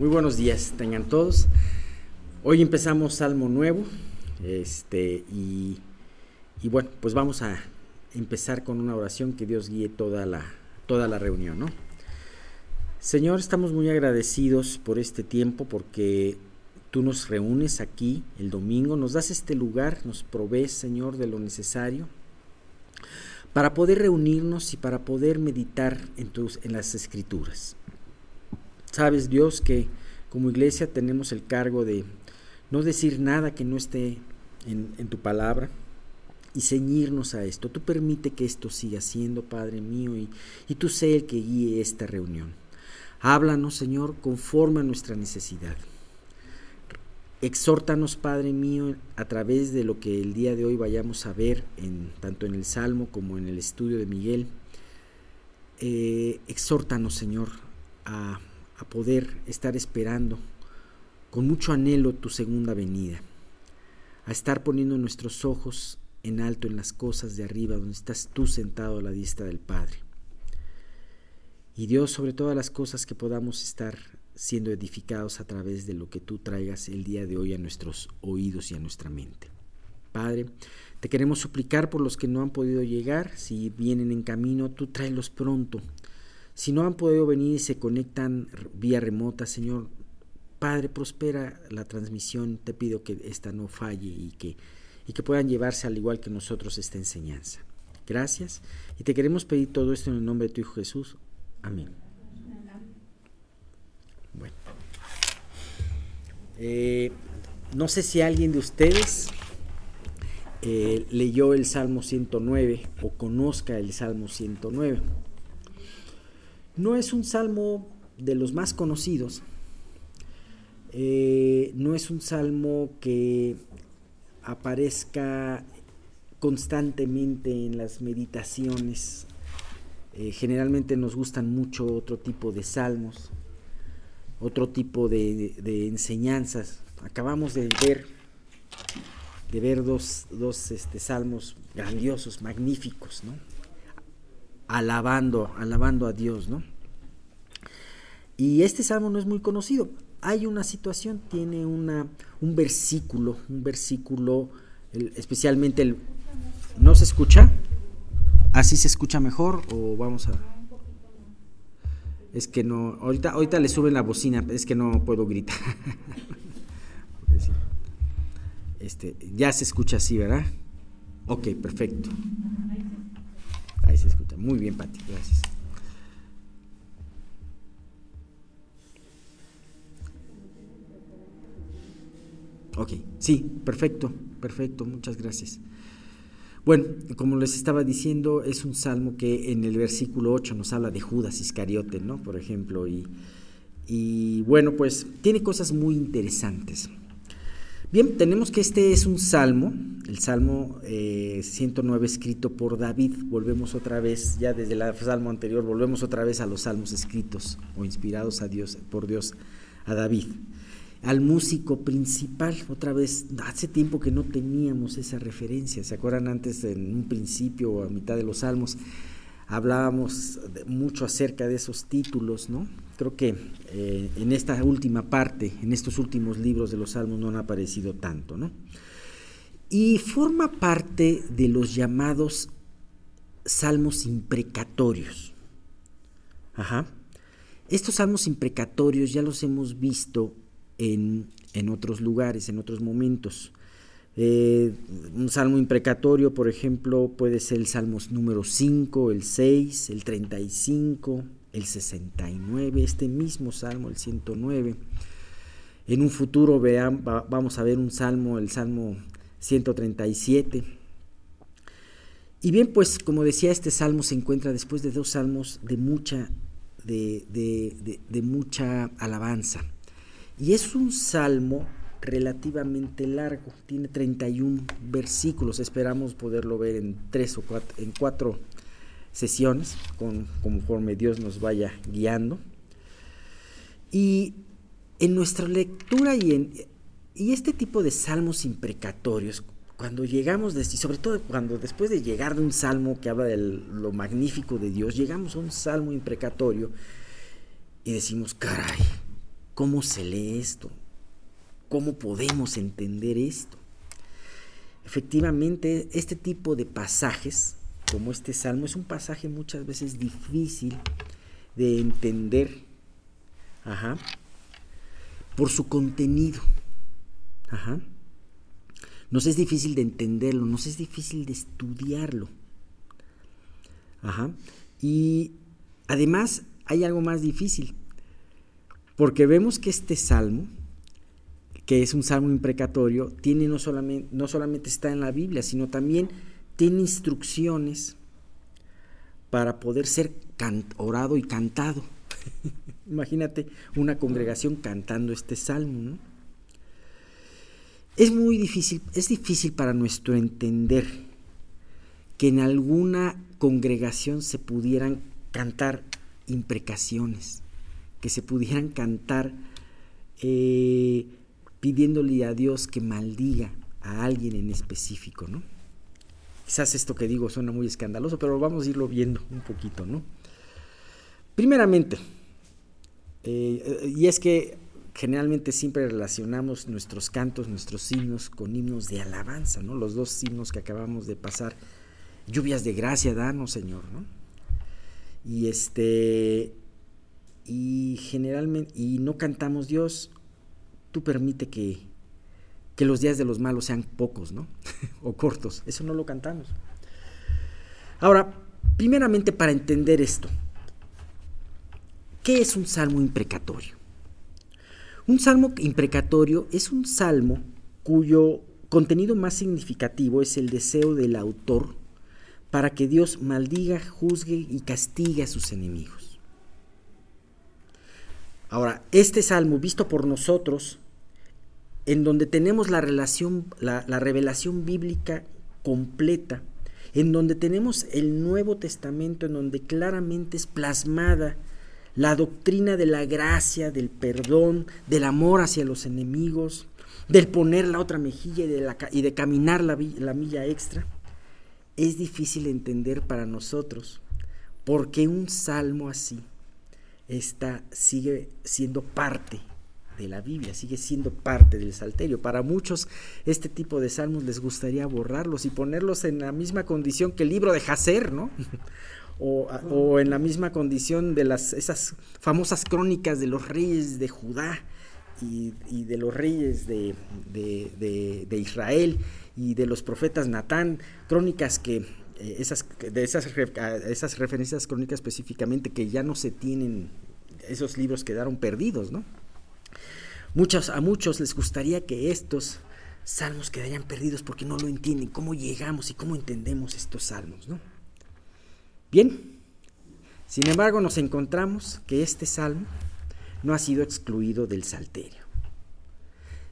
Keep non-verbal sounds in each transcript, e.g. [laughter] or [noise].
Muy buenos días, tengan todos. Hoy empezamos Salmo Nuevo, este, y, bueno, pues vamos a empezar con una oración que Dios guíe toda la, toda la reunión, ¿no? Señor, estamos muy agradecidos por este tiempo porque tú nos reúnes aquí el domingo, nos das este lugar, nos provees, Señor, de lo necesario para poder reunirnos y para poder meditar en, tus, en las escrituras. Sabes, Dios, que como iglesia tenemos el cargo de no decir nada que no esté en, tu palabra y ceñirnos a esto. Tú permite que esto siga siendo, Padre mío, y, y tú sé el que guíe esta reunión. Háblanos, Señor, conforme a nuestra necesidad. Exhórtanos, Padre mío, a través de lo que el día de hoy vayamos a ver, en, tanto en el Salmo como en el estudio de Miguel. Eh, exhórtanos, Señor, a, a poder estar esperando con mucho anhelo tu segunda venida, a estar poniendo nuestros ojos en alto en las cosas de arriba, donde estás tú sentado a la diestra del Padre. Y Dios, sobre todas las cosas que podamos estar siendo edificados a través de lo que tú traigas el día de hoy a nuestros oídos y a nuestra mente. Padre, te queremos suplicar por los que no han podido llegar, si vienen en camino, tú tráelos pronto. Si no han podido venir y se conectan vía remota, Señor, Padre, prospera la transmisión, te pido que esta no falle y que, y que puedan llevarse al igual que nosotros esta enseñanza. Gracias y te queremos pedir todo esto en el nombre de tu Hijo Jesús. Amén. Bueno. Eh, no sé si alguien de ustedes eh, leyó el Salmo 109 o conozca el Salmo 109. No es un salmo de los más conocidos. Eh, no es un salmo que aparezca constantemente en las meditaciones. Eh, generalmente nos gustan mucho otro tipo de salmos otro tipo de, de, enseñanzas. Acabamos de ver, de ver dos, dos este, salmos grandiosos, magníficos, ¿no? Alabando, alabando a Dios, ¿no? Y este salmo no es muy conocido. Hay una situación, tiene una, un versículo, un versículo, especialmente el... ¿No se escucha? ¿Así se escucha mejor o vamos a es que no, ahorita, ahorita le suben la bocina, es que no puedo gritar. [laughs] este, ya se escucha así, ¿verdad? Ok, perfecto. Ahí se escucha. Muy bien, Pati, gracias. Ok, sí, perfecto, perfecto, muchas gracias. Bueno, como les estaba diciendo, es un salmo que en el versículo 8 nos habla de Judas Iscariote, ¿no? Por ejemplo, y, y bueno, pues tiene cosas muy interesantes. Bien, tenemos que este es un salmo, el salmo eh, 109 escrito por David. Volvemos otra vez, ya desde el salmo anterior, volvemos otra vez a los salmos escritos o inspirados a Dios, por Dios a David al músico principal. Otra vez, hace tiempo que no teníamos esa referencia. ¿Se acuerdan antes, en un principio o a mitad de los salmos, hablábamos mucho acerca de esos títulos, ¿no? Creo que eh, en esta última parte, en estos últimos libros de los salmos no han aparecido tanto, ¿no? Y forma parte de los llamados salmos imprecatorios. Ajá. Estos salmos imprecatorios ya los hemos visto en, otros lugares, en otros momentos. Eh, un salmo imprecatorio, por ejemplo, puede ser el salmo número 5, el 6, el 35, el 69, este mismo salmo, el 109. En un futuro vamos a ver un salmo, el salmo 137. Y bien, pues como decía, este salmo se encuentra después de dos salmos de mucha, de, de mucha alabanza. Y es un salmo relativamente largo, tiene 31 versículos, esperamos poderlo ver en tres o cuatro, en cuatro sesiones, con, conforme Dios nos vaya guiando. Y en nuestra lectura y, en, y este tipo de salmos imprecatorios, cuando llegamos, de, y sobre todo cuando después de llegar de un salmo que habla de lo magnífico de Dios, llegamos a un salmo imprecatorio y decimos, caray, ¿Cómo se lee esto? ¿Cómo podemos entender esto? Efectivamente, este tipo de pasajes, como este salmo, es un pasaje muchas veces difícil de entender ajá, por su contenido. Ajá. Nos es difícil de entenderlo, nos es difícil de estudiarlo. Ajá. Y además hay algo más difícil, porque vemos que este salmo, que es un salmo imprecatorio, tiene no solamente, no solamente está en la Biblia, sino también tiene instrucciones para poder ser orado y cantado. [laughs] Imagínate una congregación cantando este salmo. Es muy difícil, es difícil para nuestro entender que en alguna congregación se pudieran cantar imprecaciones, que se pudieran cantar eh, pidiéndole a Dios que maldiga a alguien en específico, ¿no? Quizás esto que digo suena muy escandaloso, pero vamos a irlo viendo un poquito, ¿no? Primeramente, eh, y es que generalmente siempre relacionamos nuestros cantos, nuestros himnos con himnos de alabanza, ¿no? Los dos himnos que acabamos de pasar, lluvias de gracia, danos, Señor, ¿no? Y este y generalmente y no cantamos Dios, tú permite que que los días de los malos sean pocos, ¿no? [laughs] o cortos. Eso no lo cantamos. Ahora, primeramente para entender esto, ¿qué es un salmo imprecatorio? Un salmo imprecatorio es un salmo cuyo contenido más significativo es el deseo del autor para que Dios maldiga, juzgue y castigue a sus enemigos. Ahora, este salmo visto por nosotros, en donde tenemos la relación, la, la revelación bíblica completa, en donde tenemos el Nuevo Testamento, en donde claramente es plasmada la doctrina de la gracia, del perdón, del amor hacia los enemigos, del poner la otra mejilla y de, caminar la milla extra, es difícil entender para nosotros porque un salmo así está, sigue siendo parte de la Biblia, sigue siendo parte del salterio. Para muchos este tipo de salmos les gustaría borrarlos y ponerlos en la misma condición que el libro de Jacer, ¿no? [laughs] o, en la misma condición de las, esas famosas crónicas de los reyes de Judá y, de los reyes de, Israel y de los profetas Natán, crónicas que esas, de esas, esas referencias crónicas específicamente que ya no se tienen, esos libros quedaron perdidos, ¿no? Muchos, a muchos les gustaría que estos salmos quedarían perdidos porque no lo entienden, cómo llegamos y cómo entendemos estos salmos, ¿no? Bien, sin embargo nos encontramos que este salmo no ha sido excluido del salterio.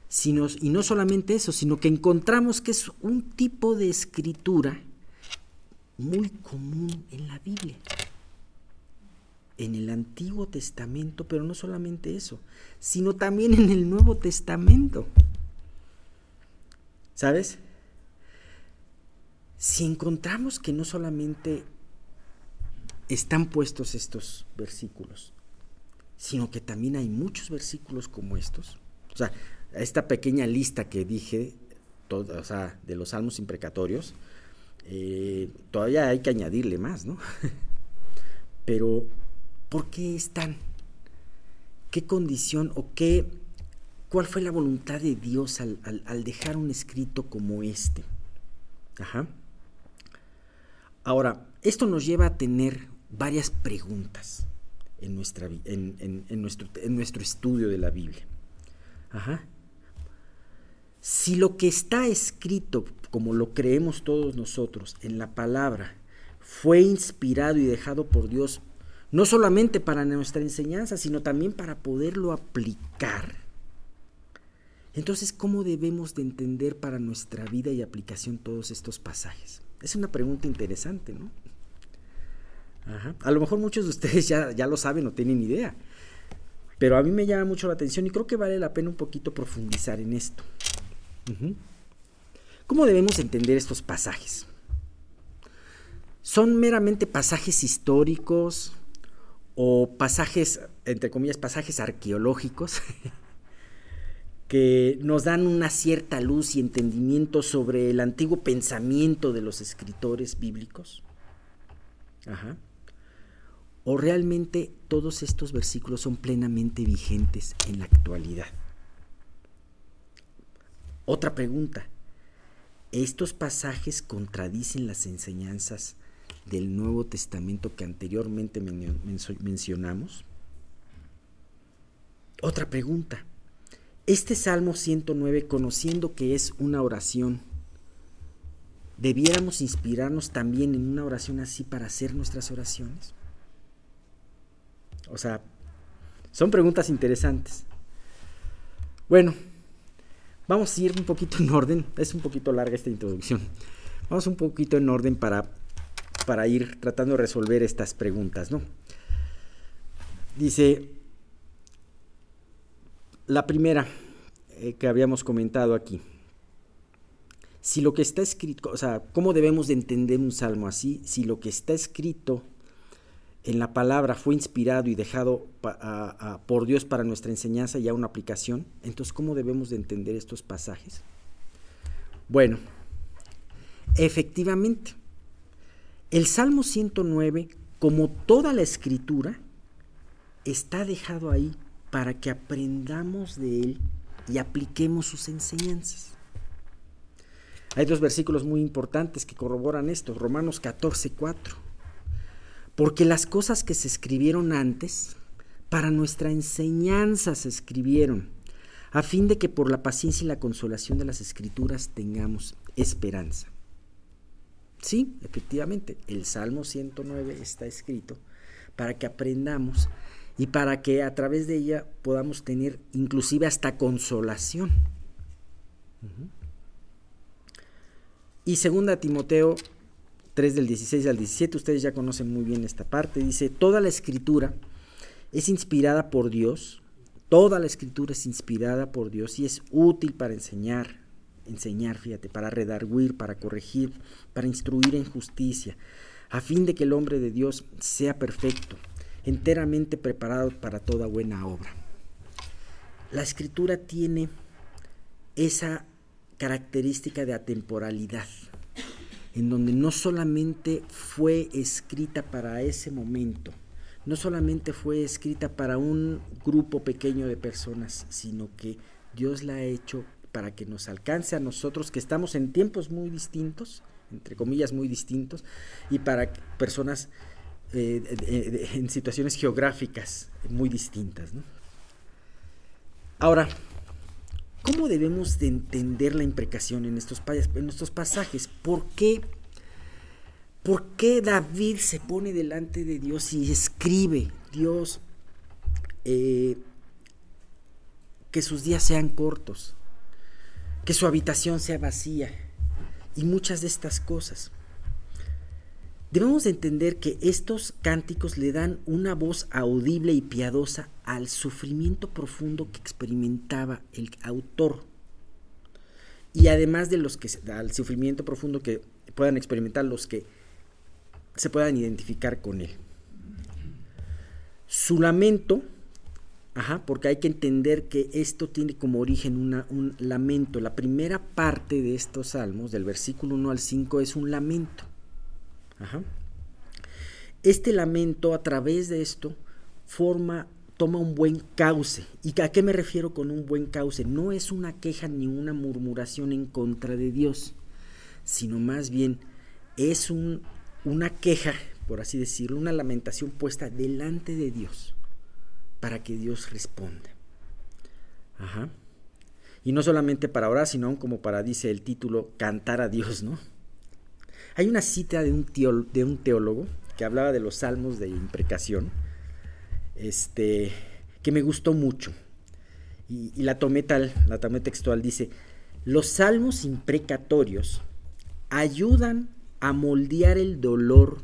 Sino, y no solamente eso, sino que encontramos que es un tipo de escritura muy común en la Biblia. En el Antiguo Testamento, pero no solamente eso, sino también en el Nuevo Testamento. ¿Sabes? Si encontramos que no solamente están puestos estos versículos, sino que también hay muchos versículos como estos. O sea, esta pequeña lista que dije, o sea, de los salmos imprecatorios, eh, todavía hay que añadirle más, ¿no? [laughs] Pero, ¿por qué están? ¿Qué condición o qué, cuál fue la voluntad de Dios al, dejar un escrito como este? Ajá. Ahora, esto nos lleva a tener varias preguntas en, nuestra, en, nuestro, en nuestro estudio de la Biblia. Ajá. Si lo que está escrito, como lo creemos todos nosotros, en la palabra, fue inspirado y dejado por Dios, no solamente para nuestra enseñanza, sino también para poderlo aplicar, entonces, ¿cómo debemos de entender para nuestra vida y aplicación todos estos pasajes? Es una pregunta interesante, ¿no? A lo mejor muchos de ustedes ya, ya lo saben o tienen idea. Pero a mí me llama mucho la atención y creo que vale la pena un poquito profundizar en esto. ¿Cómo debemos entender estos pasajes? ¿Son meramente pasajes históricos o pasajes, entre comillas, pasajes arqueológicos, [laughs] que nos dan una cierta luz y entendimiento sobre el antiguo pensamiento de los escritores bíblicos. O realmente todos estos versículos son plenamente vigentes en la actualidad. Otra pregunta. ¿Estos pasajes contradicen las enseñanzas del Nuevo Testamento que anteriormente mencionamos? Otra pregunta. Este Salmo 109, conociendo que es una oración, ¿debiéramos inspirarnos también en una oración así para hacer nuestras oraciones? O sea, son preguntas interesantes. Bueno, vamos a ir un poquito en orden. Es un poquito larga esta introducción. Vamos un poquito en orden para, para ir tratando de resolver estas preguntas, ¿no? Dice, la primera eh, que habíamos comentado aquí. Si lo que está escrito, o sea, ¿cómo debemos de entender un salmo así? Si lo que está escrito en la palabra fue inspirado y dejado por Dios para nuestra enseñanza y a una aplicación, entonces ¿cómo debemos de entender estos pasajes? Bueno, efectivamente, el Salmo 109, como toda la escritura, está dejado ahí para que aprendamos de él y apliquemos sus enseñanzas. Hay dos versículos muy importantes que corroboran esto, Romanos 14, 4 porque las cosas que se escribieron antes, para nuestra enseñanza se escribieron, a fin de que por la paciencia y la consolación de las escrituras tengamos esperanza. Sí, efectivamente, el Salmo 109 está escrito para que aprendamos y para que a través de ella podamos tener inclusive hasta consolación. Y segunda Timoteo 3 del 16 al 17, ustedes ya conocen muy bien esta parte, dice, toda la escritura es inspirada por Dios, toda la escritura es inspirada por Dios y es útil para enseñar, enseñar, fíjate, para redarguir, para corregir, para instruir en justicia, a fin de que el hombre de Dios sea perfecto, enteramente preparado para toda buena obra. La escritura tiene esa característica de atemporalidad en donde no solamente fue escrita para ese momento, no solamente fue escrita para un grupo pequeño de personas, sino que Dios la ha hecho para que nos alcance a nosotros que estamos en tiempos muy distintos, entre comillas muy distintos, y para personas eh, en situaciones geográficas muy distintas. Ahora, ¿Cómo debemos de entender la imprecación en estos, en estos pasajes? ¿Por qué, ¿Por qué David se pone delante de Dios y escribe, Dios, eh, que sus días sean cortos, que su habitación sea vacía y muchas de estas cosas? Debemos entender que estos cánticos le dan una voz audible y piadosa al sufrimiento profundo que experimentaba el autor. Y además de los que al sufrimiento profundo que puedan experimentar los que se puedan identificar con él. Su lamento, porque hay que entender que esto tiene como origen un lamento. La primera parte de estos salmos, del versículo 1 al 5, es un lamento. Este lamento a través de esto forma, toma un buen cauce. ¿Y a qué me refiero con un buen cauce? No es una queja ni una murmuración en contra de Dios, sino más bien es un, una queja, por así decirlo, una lamentación puesta delante de Dios para que Dios responda. Ajá. Y no solamente para orar, sino como para, dice el título, cantar a Dios, ¿no? Hay una cita de un, teólogo que hablaba de los salmos de imprecación, este, que me gustó mucho. Y, y la tomé tal, la tomé textual, dice, los salmos imprecatorios ayudan a moldear el dolor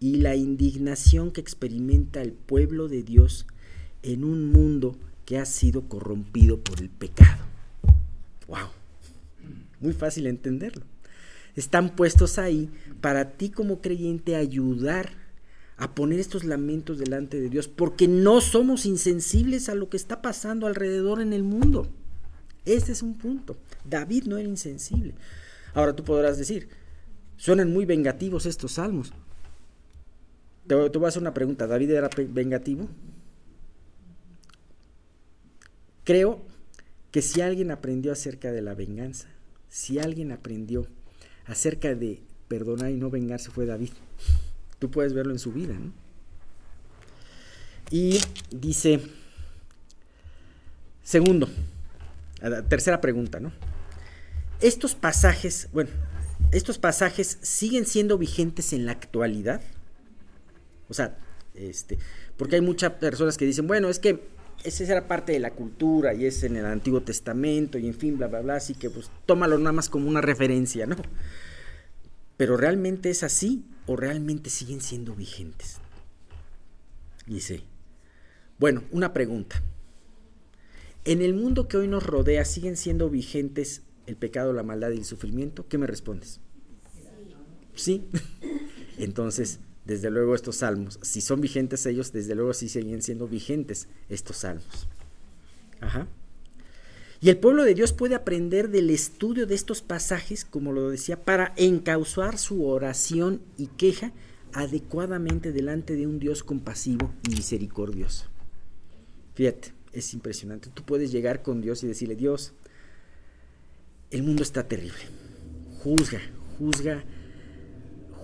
y la indignación que experimenta el pueblo de Dios en un mundo que ha sido corrompido por el pecado. ¡Wow! Muy fácil entenderlo están puestos ahí para ti como creyente ayudar a poner estos lamentos delante de Dios, porque no somos insensibles a lo que está pasando alrededor en el mundo. Este es un punto. David no era insensible. Ahora tú podrás decir, suenan muy vengativos estos salmos. Te, voy a hacer una pregunta, ¿David era vengativo? Creo que si alguien aprendió acerca de la venganza, si alguien aprendió acerca de perdonar y no vengarse fue David. Tú puedes verlo en su vida, ¿no? Y dice, segundo, tercera pregunta, ¿no? Estos pasajes, bueno, estos pasajes siguen siendo vigentes en la actualidad. O sea, este, porque hay muchas personas que dicen, bueno, es que esa era parte de la cultura y es en el Antiguo Testamento y en fin, bla, bla, bla, así que pues tómalo nada más como una referencia, ¿no? Pero realmente es así o realmente siguen siendo vigentes. Dice, bueno, una pregunta. En el mundo que hoy nos rodea, ¿siguen siendo vigentes el pecado, la maldad y el sufrimiento? ¿Qué me respondes? Sí. [laughs] Entonces, desde luego estos salmos, si son vigentes ellos, desde luego sí siguen siendo vigentes estos salmos. Ajá. Y el pueblo de Dios puede aprender del estudio de estos pasajes, como lo decía, para encauzar su oración y queja adecuadamente delante de un Dios compasivo y misericordioso. Fíjate, es impresionante. Tú puedes llegar con Dios y decirle, Dios, el mundo está terrible. Juzga, juzga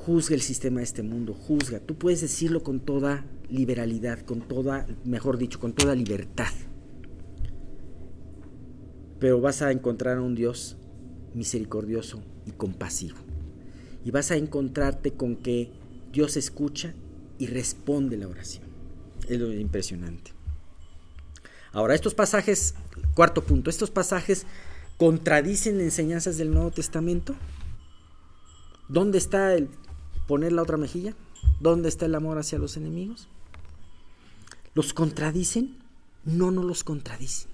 juzga el sistema de este mundo, juzga. Tú puedes decirlo con toda liberalidad, con toda, mejor dicho, con toda libertad. Pero vas a encontrar a un Dios misericordioso y compasivo. Y vas a encontrarte con que Dios escucha y responde la oración. Es lo impresionante. Ahora, estos pasajes, cuarto punto, estos pasajes contradicen enseñanzas del Nuevo Testamento. ¿Dónde está el poner la otra mejilla? ¿Dónde está el amor hacia los enemigos? ¿Los contradicen? No, no los contradicen.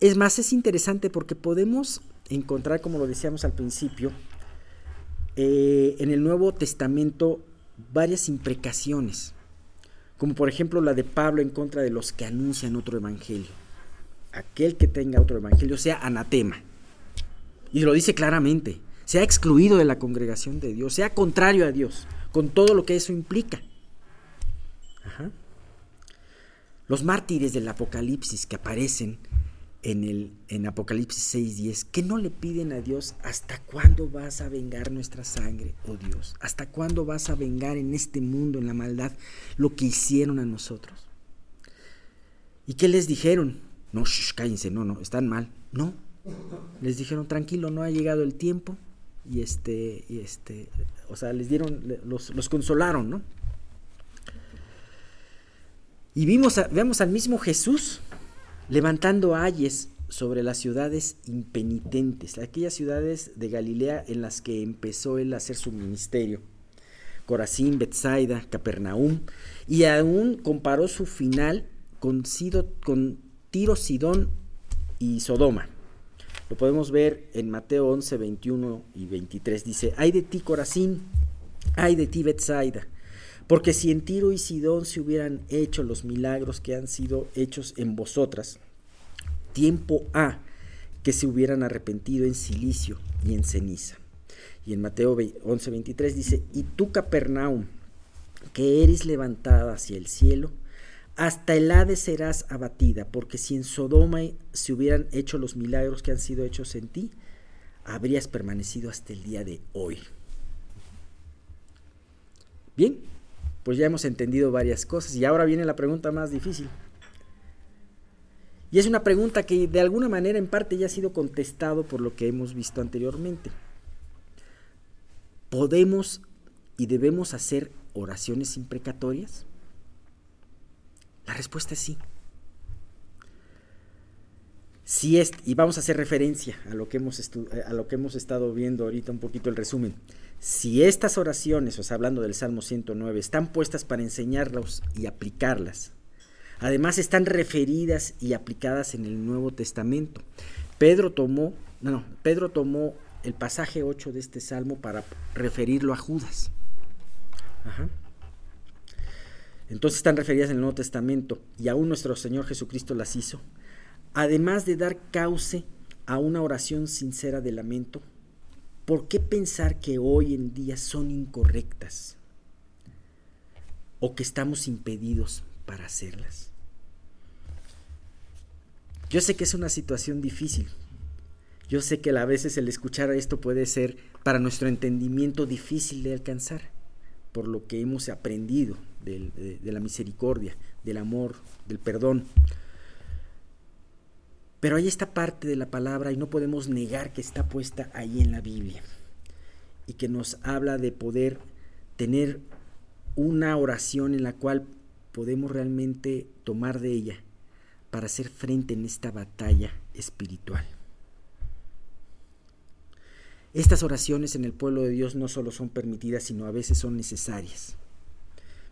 Es más, es interesante porque podemos encontrar, como lo decíamos al principio, eh, en el Nuevo Testamento varias imprecaciones, como por ejemplo la de Pablo en contra de los que anuncian otro evangelio. Aquel que tenga otro evangelio sea anatema. Y lo dice claramente sea excluido de la congregación de Dios, sea contrario a Dios, con todo lo que eso implica. Los mártires del Apocalipsis que aparecen en, el, en Apocalipsis 6.10, que no le piden a Dios hasta cuándo vas a vengar nuestra sangre, oh Dios, hasta cuándo vas a vengar en este mundo, en la maldad, lo que hicieron a nosotros. ¿Y qué les dijeron? No, cállense, no, no, están mal. No, les dijeron, tranquilo, no ha llegado el tiempo, y este, y este, o sea, les dieron, los, los consolaron, ¿no? Y vimos vemos al mismo Jesús levantando ayes sobre las ciudades impenitentes, aquellas ciudades de Galilea en las que empezó él a hacer su ministerio. Corazín, Bethsaida, Capernaum, y aún comparó su final con, con Tiro, Sidón y Sodoma. Lo podemos ver en Mateo 11, 21 y 23. Dice, ay de ti Corazín, ay de ti Betsaida, porque si en Tiro y Sidón se hubieran hecho los milagros que han sido hechos en vosotras, tiempo ha que se hubieran arrepentido en silicio y en ceniza. Y en Mateo 11, 23 dice, y tú Capernaum, que eres levantada hacia el cielo, hasta el serás abatida, porque si en Sodoma se hubieran hecho los milagros que han sido hechos en ti, habrías permanecido hasta el día de hoy. Bien, pues ya hemos entendido varias cosas y ahora viene la pregunta más difícil. Y es una pregunta que de alguna manera en parte ya ha sido contestado por lo que hemos visto anteriormente. ¿Podemos y debemos hacer oraciones imprecatorias? La respuesta es sí. Si es, y vamos a hacer referencia a lo, que hemos a lo que hemos estado viendo ahorita un poquito el resumen. Si estas oraciones, o sea, hablando del Salmo 109, están puestas para enseñarlas y aplicarlas, además están referidas y aplicadas en el Nuevo Testamento. Pedro tomó, no, Pedro tomó el pasaje 8 de este salmo para referirlo a Judas. Entonces están referidas en el Nuevo Testamento y aún nuestro Señor Jesucristo las hizo. Además de dar cauce a una oración sincera de lamento, ¿por qué pensar que hoy en día son incorrectas o que estamos impedidos para hacerlas? Yo sé que es una situación difícil. Yo sé que a veces el escuchar esto puede ser para nuestro entendimiento difícil de alcanzar, por lo que hemos aprendido de, de la misericordia, del amor, del perdón. Pero hay esta parte de la palabra y no podemos negar que está puesta ahí en la Biblia y que nos habla de poder tener una oración en la cual podemos realmente tomar de ella para hacer frente en esta batalla espiritual. Estas oraciones en el pueblo de Dios no solo son permitidas, sino a veces son necesarias.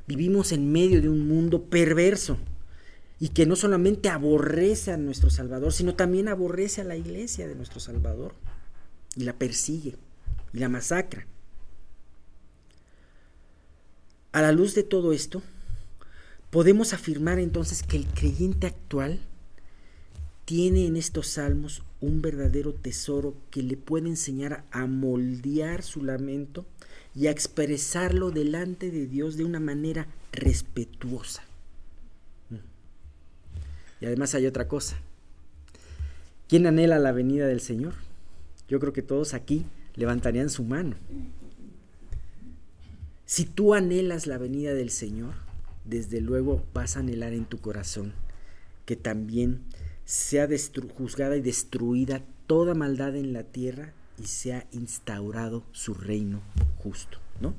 Vivimos en medio de un mundo perverso y que no solamente aborrece a nuestro Salvador, sino también aborrece a la iglesia de nuestro Salvador y la persigue y la masacra. A la luz de todo esto, podemos afirmar entonces que el creyente actual tiene en estos salmos un verdadero tesoro que le puede enseñar a moldear su lamento y a expresarlo delante de Dios de una manera respetuosa. Y además hay otra cosa. ¿Quién anhela la venida del Señor? Yo creo que todos aquí levantarían su mano. Si tú anhelas la venida del Señor, desde luego vas a anhelar en tu corazón que también sea juzgada y destruida toda maldad en la tierra y sea instaurado su reino justo, ¿no?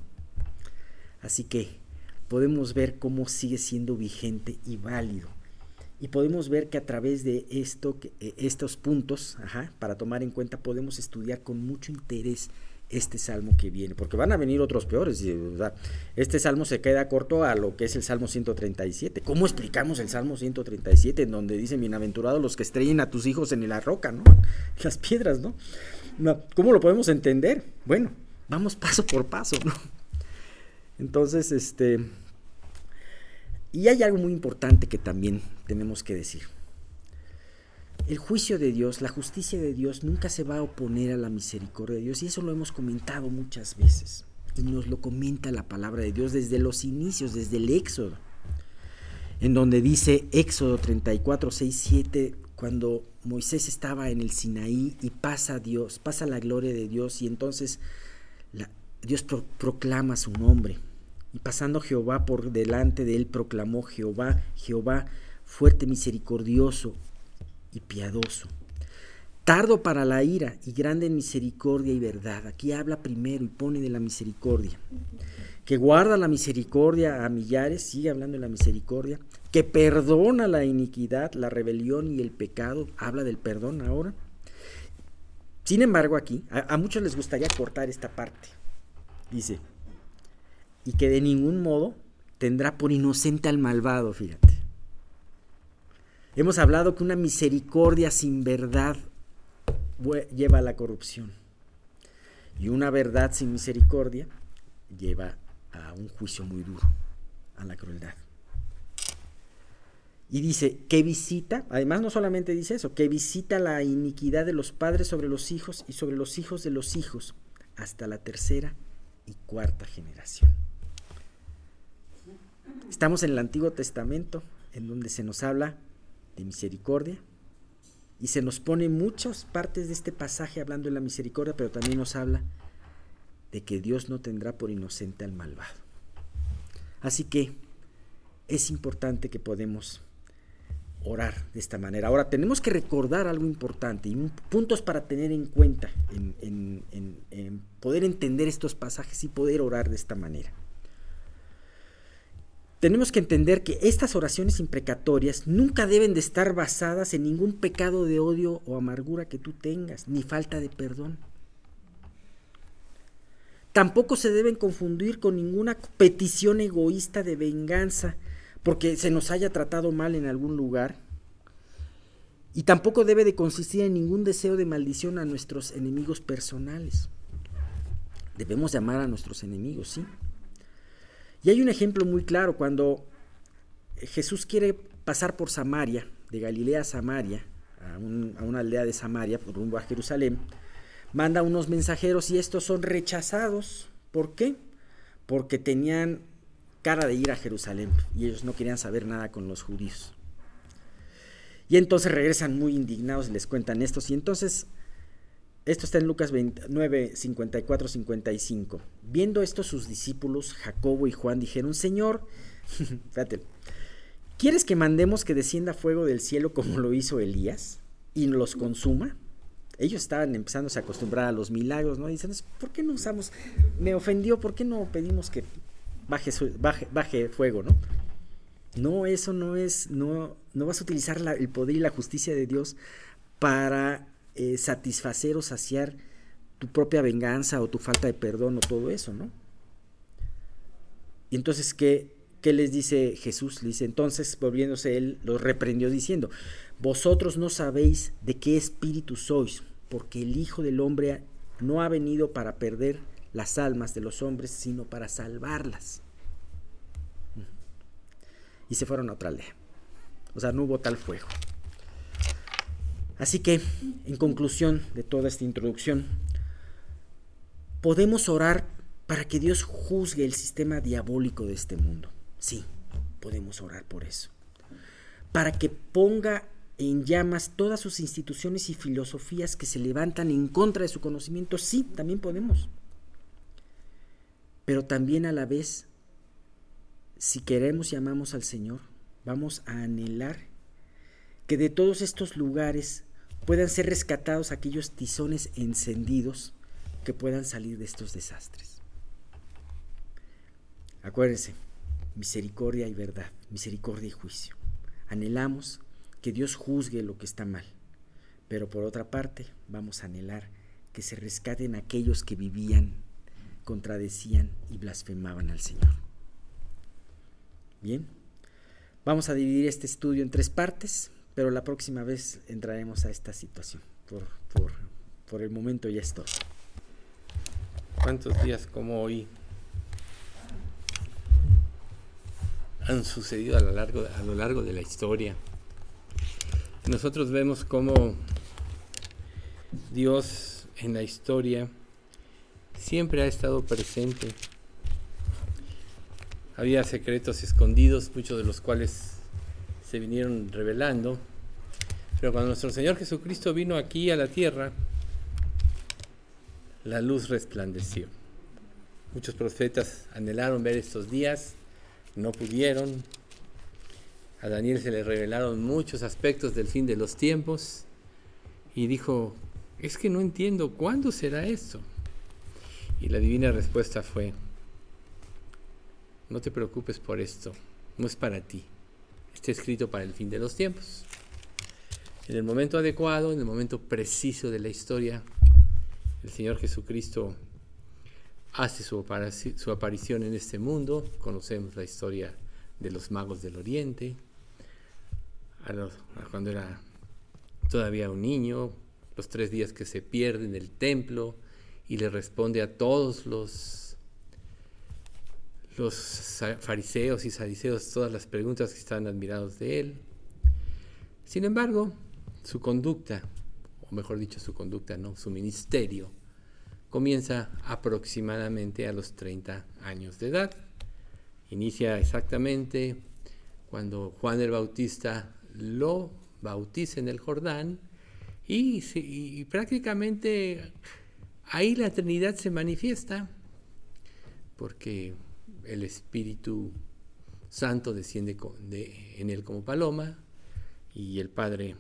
Así que podemos ver cómo sigue siendo vigente y válido y podemos ver que a través de esto, eh, estos puntos, para tomar en cuenta, podemos estudiar con mucho interés este salmo que viene, porque van a venir otros peores. Este salmo se queda corto a lo que es el salmo 137. ¿Cómo explicamos el salmo 137 en donde dice, bienaventurados los que estrellen a tus hijos en la roca, ¿no? [laughs] Las piedras, ¿no? ¿Cómo lo podemos entender? Bueno, vamos paso por paso, ¿no? Entonces, este, y hay algo muy importante que también tenemos que decir. El juicio de Dios, la justicia de Dios nunca se va a oponer a la misericordia de Dios y eso lo hemos comentado muchas veces y nos lo comenta la palabra de Dios desde los inicios, desde el Éxodo, en donde dice Éxodo 34, 6, 7, cuando Moisés estaba en el Sinaí y pasa Dios, pasa la gloria de Dios y entonces Dios proclama su nombre y pasando Jehová por delante de él, proclamó Jehová, Jehová, fuerte, misericordioso y piadoso. Tardo para la ira y grande en misericordia y verdad. Aquí habla primero y pone de la misericordia. Que guarda la misericordia a millares, sigue hablando de la misericordia. Que perdona la iniquidad, la rebelión y el pecado. Habla del perdón ahora. Sin embargo, aquí, a, muchos les gustaría cortar esta parte. Dice, y que de ningún modo tendrá por inocente al malvado, fíjate. Hemos hablado que una misericordia sin verdad lleva a la corrupción y una verdad sin misericordia lleva a un juicio muy duro, a la crueldad. Y dice que visita, además no solamente dice eso, que visita la iniquidad de los padres sobre los hijos y sobre los hijos de los hijos hasta la tercera y cuarta generación. Estamos en el Antiguo Testamento, en donde se nos habla de misericordia y se nos pone muchas partes de este pasaje hablando de la misericordia, pero también nos habla de que Dios no tendrá por inocente al malvado. Así que es importante que podemos orar de esta manera. Ahora tenemos que recordar algo importante y puntos para tener en cuenta en, en poder entender estos pasajes y poder orar de esta manera tenemos que entender que estas oraciones imprecatorias nunca deben de estar basadas en ningún pecado de odio o amargura que tú tengas, ni falta de perdón. Tampoco se deben confundir con ninguna petición egoísta de venganza porque se nos haya tratado mal en algún lugar. Y tampoco debe de consistir en ningún deseo de maldición a nuestros enemigos personales. Debemos llamar a nuestros enemigos, sí, Y hay un ejemplo muy claro cuando Jesús quiere pasar por Samaria, de Galilea a Samaria, a, una aldea de Samaria, por rumbo a Jerusalén, manda unos mensajeros y estos son rechazados. ¿Por qué? Porque tenían cara de ir a Jerusalén y ellos no querían saber nada con los judíos. Y entonces regresan muy indignados y les cuentan estos. Y entonces, esto está en Lucas 29, 54, 55. Viendo esto sus discípulos, Jacobo y Juan, dijeron, Señor, [laughs] fíjate, ¿quieres que mandemos que descienda fuego del cielo como lo hizo Elías y los consuma? Ellos estaban empezando a acostumbrar a los milagros, ¿no? dicen, ¿por qué no usamos? Me ofendió, ¿por qué no pedimos que baje, baje, baje fuego, ¿no? No, eso no es, no, no vas a utilizar el poder y la justicia de Dios para eh, satisfacer o saciar tu propia venganza o tu falta de perdón o todo eso, ¿no? Y entonces, ¿qué, ¿qué les dice Jesús? Dice, entonces, volviéndose él, los reprendió diciendo, vosotros no sabéis de qué espíritu sois, porque el Hijo del Hombre no ha venido para perder las almas de los hombres, sino para salvarlas y se fueron a otra aldea. O sea, no hubo tal fuego. Así que, en conclusión de toda esta introducción, podemos orar para que Dios juzgue el sistema diabólico de este mundo. Sí, podemos orar por eso. Para que ponga en llamas todas sus instituciones y filosofías que se levantan en contra de su conocimiento. Sí, también podemos. Pero también a la vez si queremos y amamos al Señor, vamos a anhelar que de todos estos lugares puedan ser rescatados aquellos tizones encendidos que puedan salir de estos desastres. Acuérdense, misericordia y verdad, misericordia y juicio. Anhelamos que Dios juzgue lo que está mal, pero por otra parte vamos a anhelar que se rescaten aquellos que vivían, contradecían y blasfemaban al Señor. Bien, vamos a dividir este estudio en tres partes, pero la próxima vez entraremos a esta situación. Por, por, el momento ya es todo. ¿Cuántos días como hoy han sucedido a lo largo, a lo largo de la historia? Nosotros vemos cómo Dios en la historia siempre ha estado presente había secretos escondidos, muchos de los cuales se vinieron revelando. Pero cuando nuestro Señor Jesucristo vino aquí a la tierra, la luz resplandeció. Muchos profetas anhelaron ver estos días, no pudieron. A Daniel se le revelaron muchos aspectos del fin de los tiempos y dijo, es que no entiendo cuándo será esto. Y la divina respuesta fue, no te preocupes por esto, no es para ti. Está escrito para el fin de los tiempos. En el momento adecuado, en el momento preciso de la historia, el Señor Jesucristo hace su, aparición en este mundo. Conocemos la historia de los magos del Oriente, cuando era todavía un niño, los tres días que se pierde en el templo y le responde a todos los los fariseos y sadiceos todas las preguntas que estaban admirados de él. Sin embargo, su conducta, o mejor dicho, su conducta, no, su ministerio, comienza aproximadamente a los 30 años de edad. Inicia exactamente cuando Juan el Bautista lo bautiza en el Jordán y prácticamente ahí la Trinidad se manifiesta porque el Espíritu Santo desciende en él como paloma y el Padre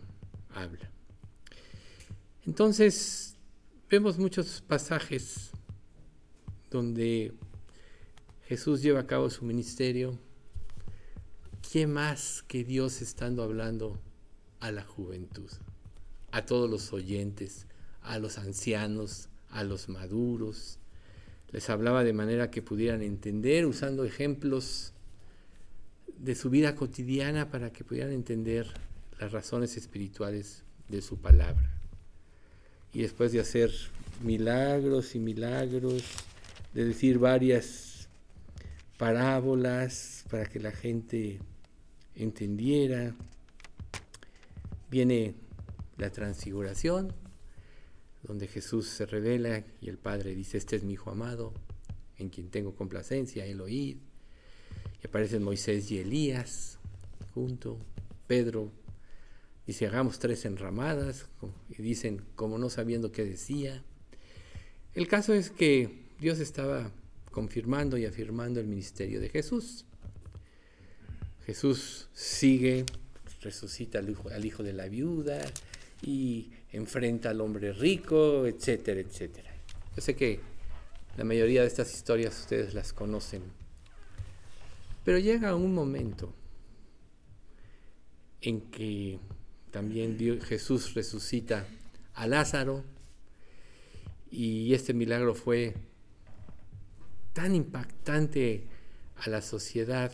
habla. Entonces, vemos muchos pasajes donde Jesús lleva a cabo su ministerio. ¿Qué más que Dios estando hablando a la juventud, a todos los oyentes, a los ancianos, a los maduros, les hablaba de manera que pudieran entender, usando ejemplos de su vida cotidiana para que pudieran entender las razones espirituales de su palabra. Y después de hacer milagros y milagros, de decir varias parábolas para que la gente entendiera. Viene la transfiguración, donde Jesús se revela y el Padre dice, este es mi Hijo amado, en quien tengo complacencia, el oíd. Y aparecen Moisés y Elías junto, Pedro dice, hagamos tres enramadas, y dicen, como no sabiendo qué decía. El caso es que Dios estaba confirmando y afirmando el ministerio de Jesús. Jesús sigue, resucita al hijo, al hijo de la viuda y enfrenta al hombre rico, etcétera, etcétera. Yo sé que la mayoría de estas historias ustedes las conocen, pero llega un momento en que también Jesús resucita a Lázaro y este milagro fue tan impactante a la sociedad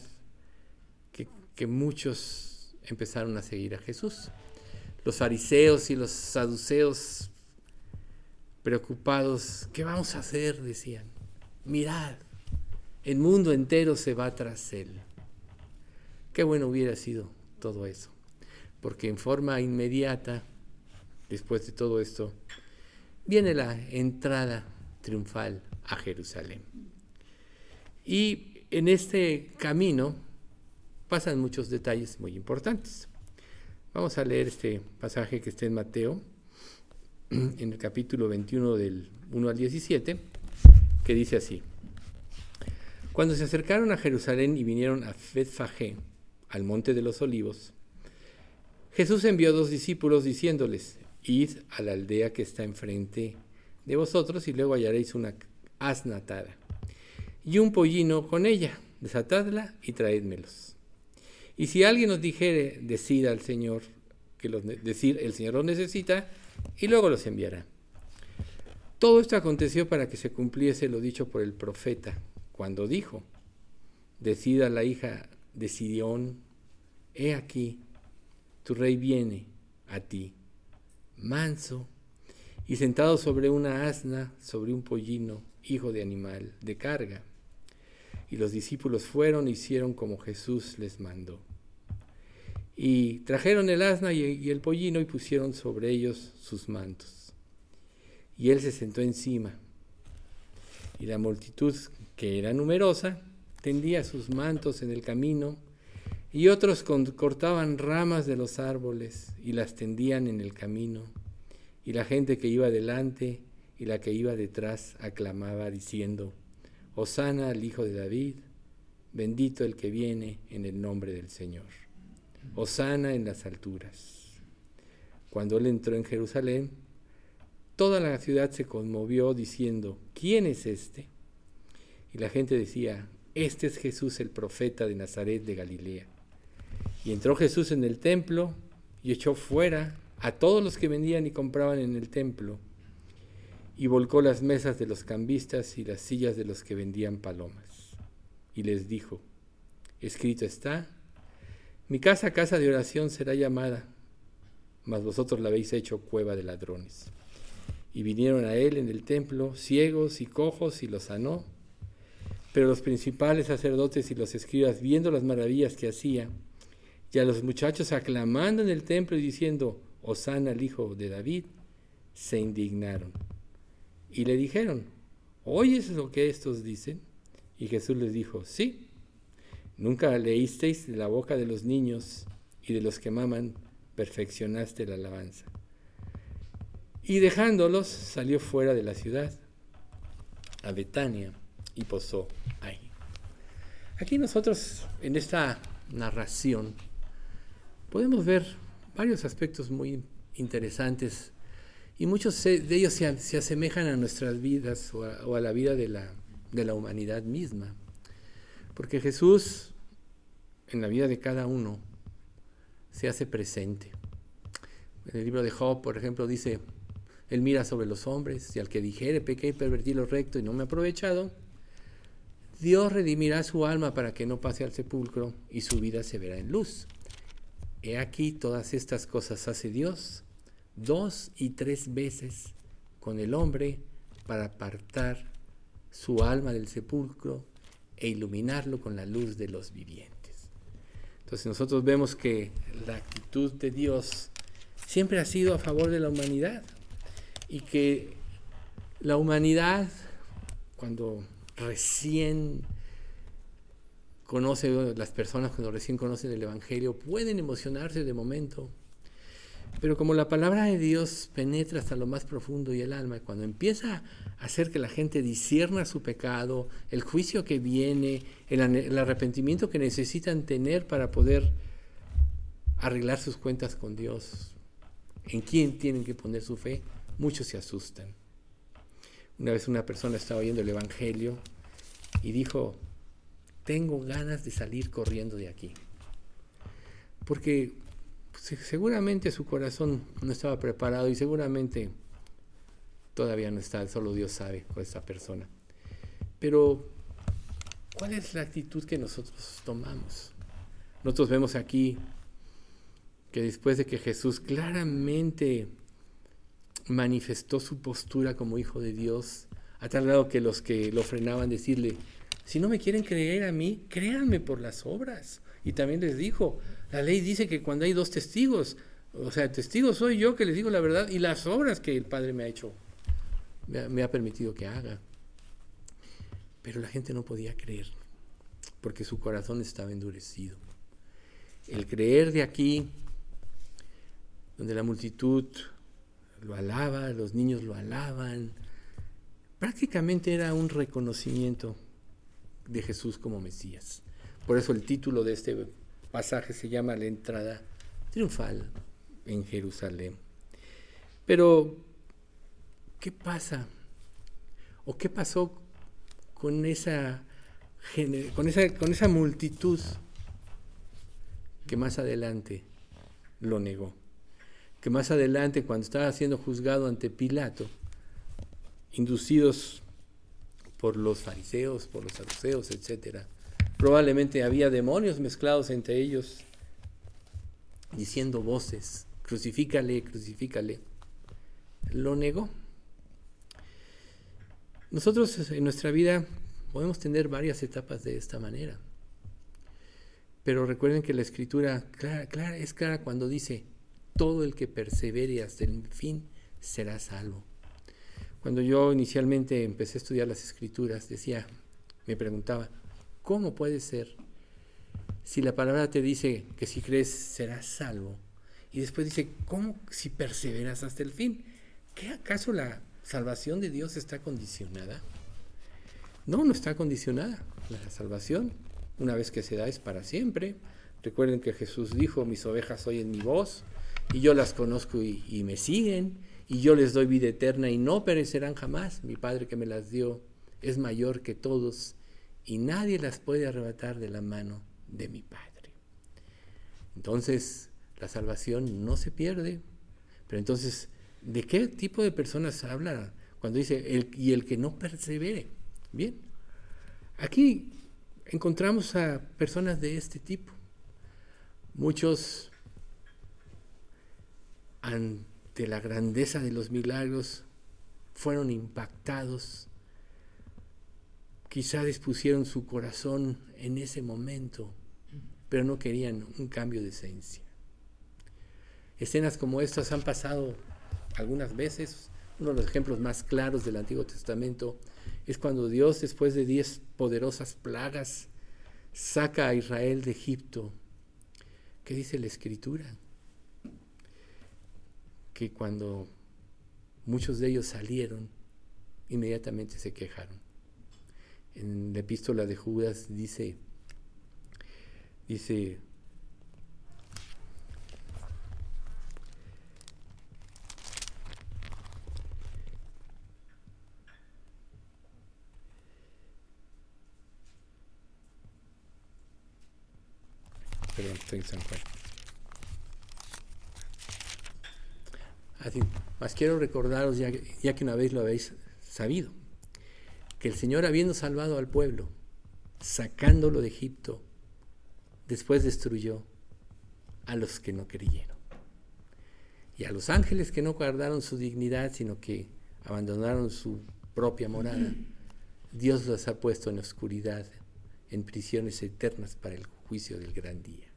que, que muchos empezaron a seguir a Jesús. Los fariseos y los saduceos preocupados, ¿qué vamos a hacer? decían. Mirad, el mundo entero se va tras él. Qué bueno hubiera sido todo eso, porque en forma inmediata, después de todo esto, viene la entrada triunfal a Jerusalén. Y en este camino pasan muchos detalles muy importantes. Vamos a leer este pasaje que está en Mateo, en el capítulo 21 del 1 al 17, que dice así. Cuando se acercaron a Jerusalén y vinieron a Fetfagé, al monte de los olivos, Jesús envió dos discípulos diciéndoles, id a la aldea que está enfrente de vosotros y luego hallaréis una asna atada y un pollino con ella, desatadla y traédmelos. Y si alguien os dijere, decida al Señor, que los, decir el Señor los necesita, y luego los enviará. Todo esto aconteció para que se cumpliese lo dicho por el profeta, cuando dijo, decida la hija de Sidión, he aquí, tu rey viene a ti, manso, y sentado sobre una asna, sobre un pollino, hijo de animal, de carga. Y los discípulos fueron e hicieron como Jesús les mandó. Y trajeron el asna y, el pollino y pusieron sobre ellos sus mantos. Y él se sentó encima. Y la multitud, que era numerosa, tendía sus mantos en el camino, y otros cortaban ramas de los árboles y las tendían en el camino. Y la gente que iba delante y la que iba detrás aclamaba diciendo, Osana al Hijo de David, bendito el que viene en el nombre del Señor. Osana en las alturas. Cuando él entró en Jerusalén, toda la ciudad se conmovió diciendo, ¿quién es este? Y la gente decía, este es Jesús el profeta de Nazaret de Galilea. Y entró Jesús en el templo y echó fuera a todos los que vendían y compraban en el templo, y volcó las mesas de los cambistas y las sillas de los que vendían palomas. Y les dijo, escrito está, mi casa, casa de oración será llamada, mas vosotros la habéis hecho cueva de ladrones. Y vinieron a él en el templo ciegos y cojos y los sanó. Pero los principales sacerdotes y los escribas, viendo las maravillas que hacía, y a los muchachos aclamando en el templo y diciendo, Osana al hijo de David, se indignaron. Y le dijeron, ¿oyes lo que estos dicen? Y Jesús les dijo, sí. Nunca leísteis de la boca de los niños y de los que maman, perfeccionaste la alabanza. Y dejándolos, salió fuera de la ciudad, a Betania, y posó ahí. Aquí nosotros, en esta narración, podemos ver varios aspectos muy interesantes y muchos de ellos se, asemejan a nuestras vidas o a, la vida de la, de la humanidad misma. Porque Jesús en la vida de cada uno se hace presente. En el libro de Job, por ejemplo, dice, Él mira sobre los hombres y al que dijere, pequé y pervertí lo recto y no me he aprovechado, Dios redimirá su alma para que no pase al sepulcro y su vida se verá en luz. He aquí todas estas cosas hace Dios dos y tres veces con el hombre para apartar su alma del sepulcro e iluminarlo con la luz de los vivientes. Entonces nosotros vemos que la actitud de Dios siempre ha sido a favor de la humanidad y que la humanidad, cuando recién conoce, las personas cuando recién conocen el Evangelio, pueden emocionarse de momento, pero como la palabra de Dios penetra hasta lo más profundo y el alma, cuando empieza a hacer que la gente disierna su pecado, el juicio que viene, el, arrepentimiento que necesitan tener para poder arreglar sus cuentas con Dios, en quién tienen que poner su fe, muchos se asustan. Una vez una persona estaba oyendo el Evangelio y dijo, tengo ganas de salir corriendo de aquí. Porque seguramente su corazón no estaba preparado y seguramente todavía no está, solo Dios sabe con esta persona. Pero, ¿cuál es la actitud que nosotros tomamos? Nosotros vemos aquí que después de que Jesús claramente manifestó su postura como hijo de Dios, a tal grado que los que lo frenaban decirle, si no me quieren creer a mí, créanme por las obras. Y también les dijo, la ley dice que cuando hay dos testigos, o sea, testigo soy yo que les digo la verdad y las obras que el Padre me ha hecho, me ha, permitido que haga. Pero la gente no podía creer, porque su corazón estaba endurecido. El creer de aquí, donde la multitud lo alaba, los niños lo alaban, prácticamente era un reconocimiento de Jesús como Mesías. Por eso el título de este pasaje se llama la entrada triunfal en Jerusalén. Pero, ¿qué pasa? ¿O qué pasó con esa, con esa, con esa multitud que más adelante lo negó? Que más adelante, cuando estaba siendo juzgado ante Pilato, inducidos por los fariseos, por los saduceos, etcétera, Probablemente había demonios mezclados entre ellos, diciendo voces, crucifícale, crucifícale. Lo negó. Nosotros en nuestra vida podemos tener varias etapas de esta manera. Pero recuerden que la escritura es clara cuando dice, todo el que persevere hasta el fin será salvo. Cuando yo inicialmente empecé a estudiar las escrituras, decía, me preguntaba, ¿Cómo puede ser si la palabra te dice que si crees serás salvo? Y después dice, ¿cómo si perseveras hasta el fin? ¿Qué acaso la salvación de Dios está condicionada? No, no está condicionada. La salvación, una vez que se da, es para siempre. Recuerden que Jesús dijo, mis ovejas oyen mi voz y yo las conozco y, y me siguen y yo les doy vida eterna y no perecerán jamás. Mi Padre que me las dio es mayor que todos y nadie las puede arrebatar de la mano de mi Padre. Entonces, la salvación no se pierde. Pero entonces, ¿de qué tipo de personas habla cuando dice el, y el que no persevere? Bien, aquí encontramos a personas de este tipo. Muchos ante la grandeza de los milagros fueron impactados Quizá dispusieron su corazón en ese momento, pero no querían un cambio de esencia. Escenas como estas han pasado algunas veces. Uno de los ejemplos más claros del Antiguo Testamento es cuando Dios, después de diez poderosas plagas, saca a Israel de Egipto. ¿Qué dice la Escritura? Que cuando muchos de ellos salieron, inmediatamente se quejaron en la epístola de Judas dice, dice, estoy en San Juan. Así, más quiero recordaros, ya, ya que una vez lo habéis sabido, que el Señor habiendo salvado al pueblo, sacándolo de Egipto, después destruyó a los que no creyeron. Y a los ángeles que no guardaron su dignidad, sino que abandonaron su propia morada, Dios los ha puesto en oscuridad en prisiones eternas para el juicio del gran día.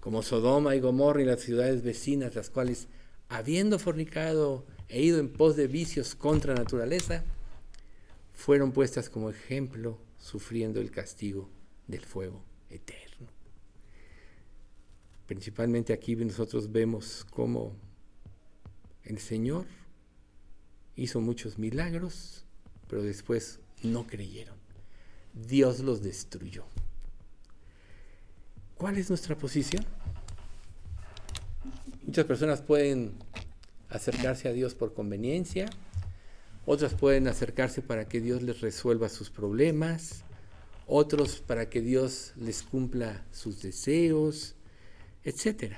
Como Sodoma y Gomorra y las ciudades vecinas, las cuales, habiendo fornicado e ido en pos de vicios contra naturaleza, fueron puestas como ejemplo sufriendo el castigo del fuego eterno. Principalmente aquí nosotros vemos cómo el Señor hizo muchos milagros, pero después no creyeron. Dios los destruyó. ¿Cuál es nuestra posición? Muchas personas pueden acercarse a Dios por conveniencia, otras pueden acercarse para que Dios les resuelva sus problemas, otros para que Dios les cumpla sus deseos, etc.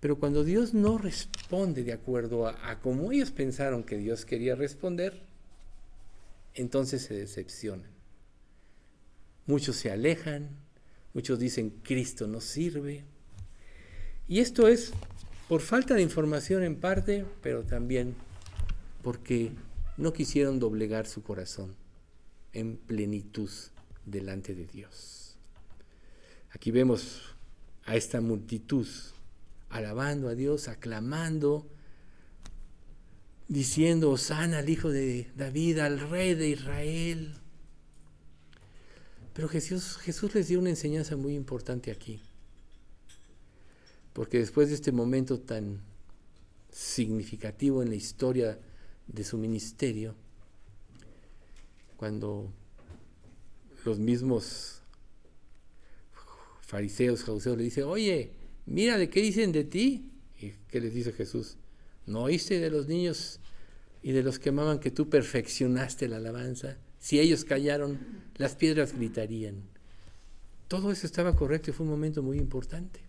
Pero cuando Dios no responde de acuerdo a, a como ellos pensaron que Dios quería responder, entonces se decepcionan. Muchos se alejan, muchos dicen Cristo no sirve. Y esto es por falta de información en parte, pero también porque no quisieron doblegar su corazón en plenitud delante de Dios. Aquí vemos a esta multitud alabando a Dios, aclamando, diciendo, sana al Hijo de David, al Rey de Israel. Pero Jesús, Jesús les dio una enseñanza muy importante aquí. Porque después de este momento tan significativo en la historia de su ministerio, cuando los mismos fariseos, jauseos le dicen, oye, mira de qué dicen de ti. ¿Y qué les dice Jesús? ¿No oíste de los niños y de los que amaban que tú perfeccionaste la alabanza? Si ellos callaron, las piedras gritarían. Todo eso estaba correcto y fue un momento muy importante.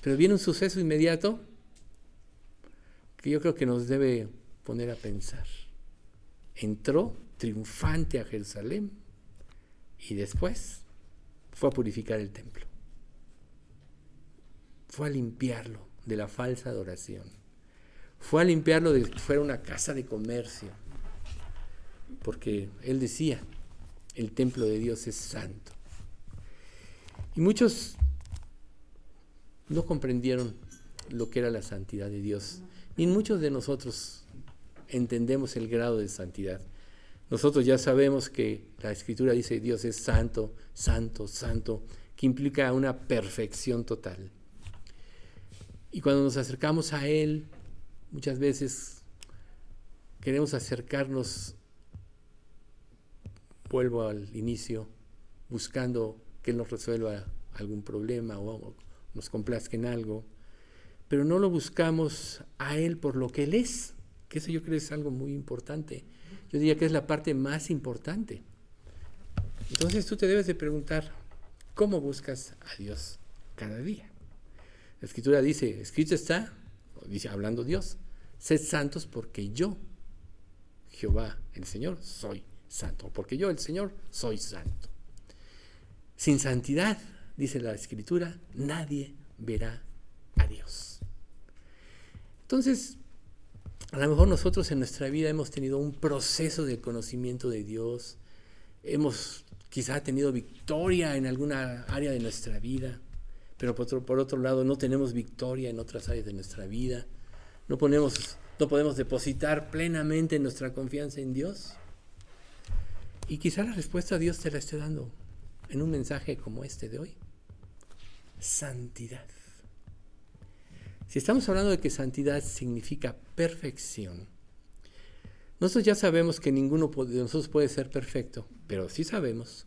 Pero viene un suceso inmediato que yo creo que nos debe poner a pensar. Entró triunfante a Jerusalén y después fue a purificar el templo. Fue a limpiarlo de la falsa adoración. Fue a limpiarlo de que fuera una casa de comercio. Porque él decía, el templo de Dios es santo. Y muchos no comprendieron lo que era la santidad de Dios. Ni muchos de nosotros entendemos el grado de santidad. Nosotros ya sabemos que la escritura dice Dios es santo, santo, santo, que implica una perfección total. Y cuando nos acercamos a Él, muchas veces queremos acercarnos, vuelvo al inicio, buscando que Él nos resuelva algún problema o nos complazca en algo, pero no lo buscamos a Él por lo que Él es, que eso yo creo es algo muy importante. Yo diría que es la parte más importante. Entonces tú te debes de preguntar, ¿cómo buscas a Dios cada día? La escritura dice, escrito está, dice hablando Dios, sed santos porque yo, Jehová, el Señor, soy santo, porque yo, el Señor, soy santo. Sin santidad, dice la escritura, nadie verá a Dios. Entonces, a lo mejor nosotros en nuestra vida hemos tenido un proceso de conocimiento de Dios, hemos quizá tenido victoria en alguna área de nuestra vida, pero por otro, lado no tenemos victoria en otras áreas de nuestra vida, no, ponemos, no podemos depositar plenamente nuestra confianza en Dios. Y quizá la respuesta a Dios te la esté dando en un mensaje como este de hoy. Santidad. Si estamos hablando de que santidad significa perfección, nosotros ya sabemos que ninguno de nosotros puede ser perfecto, pero sí sabemos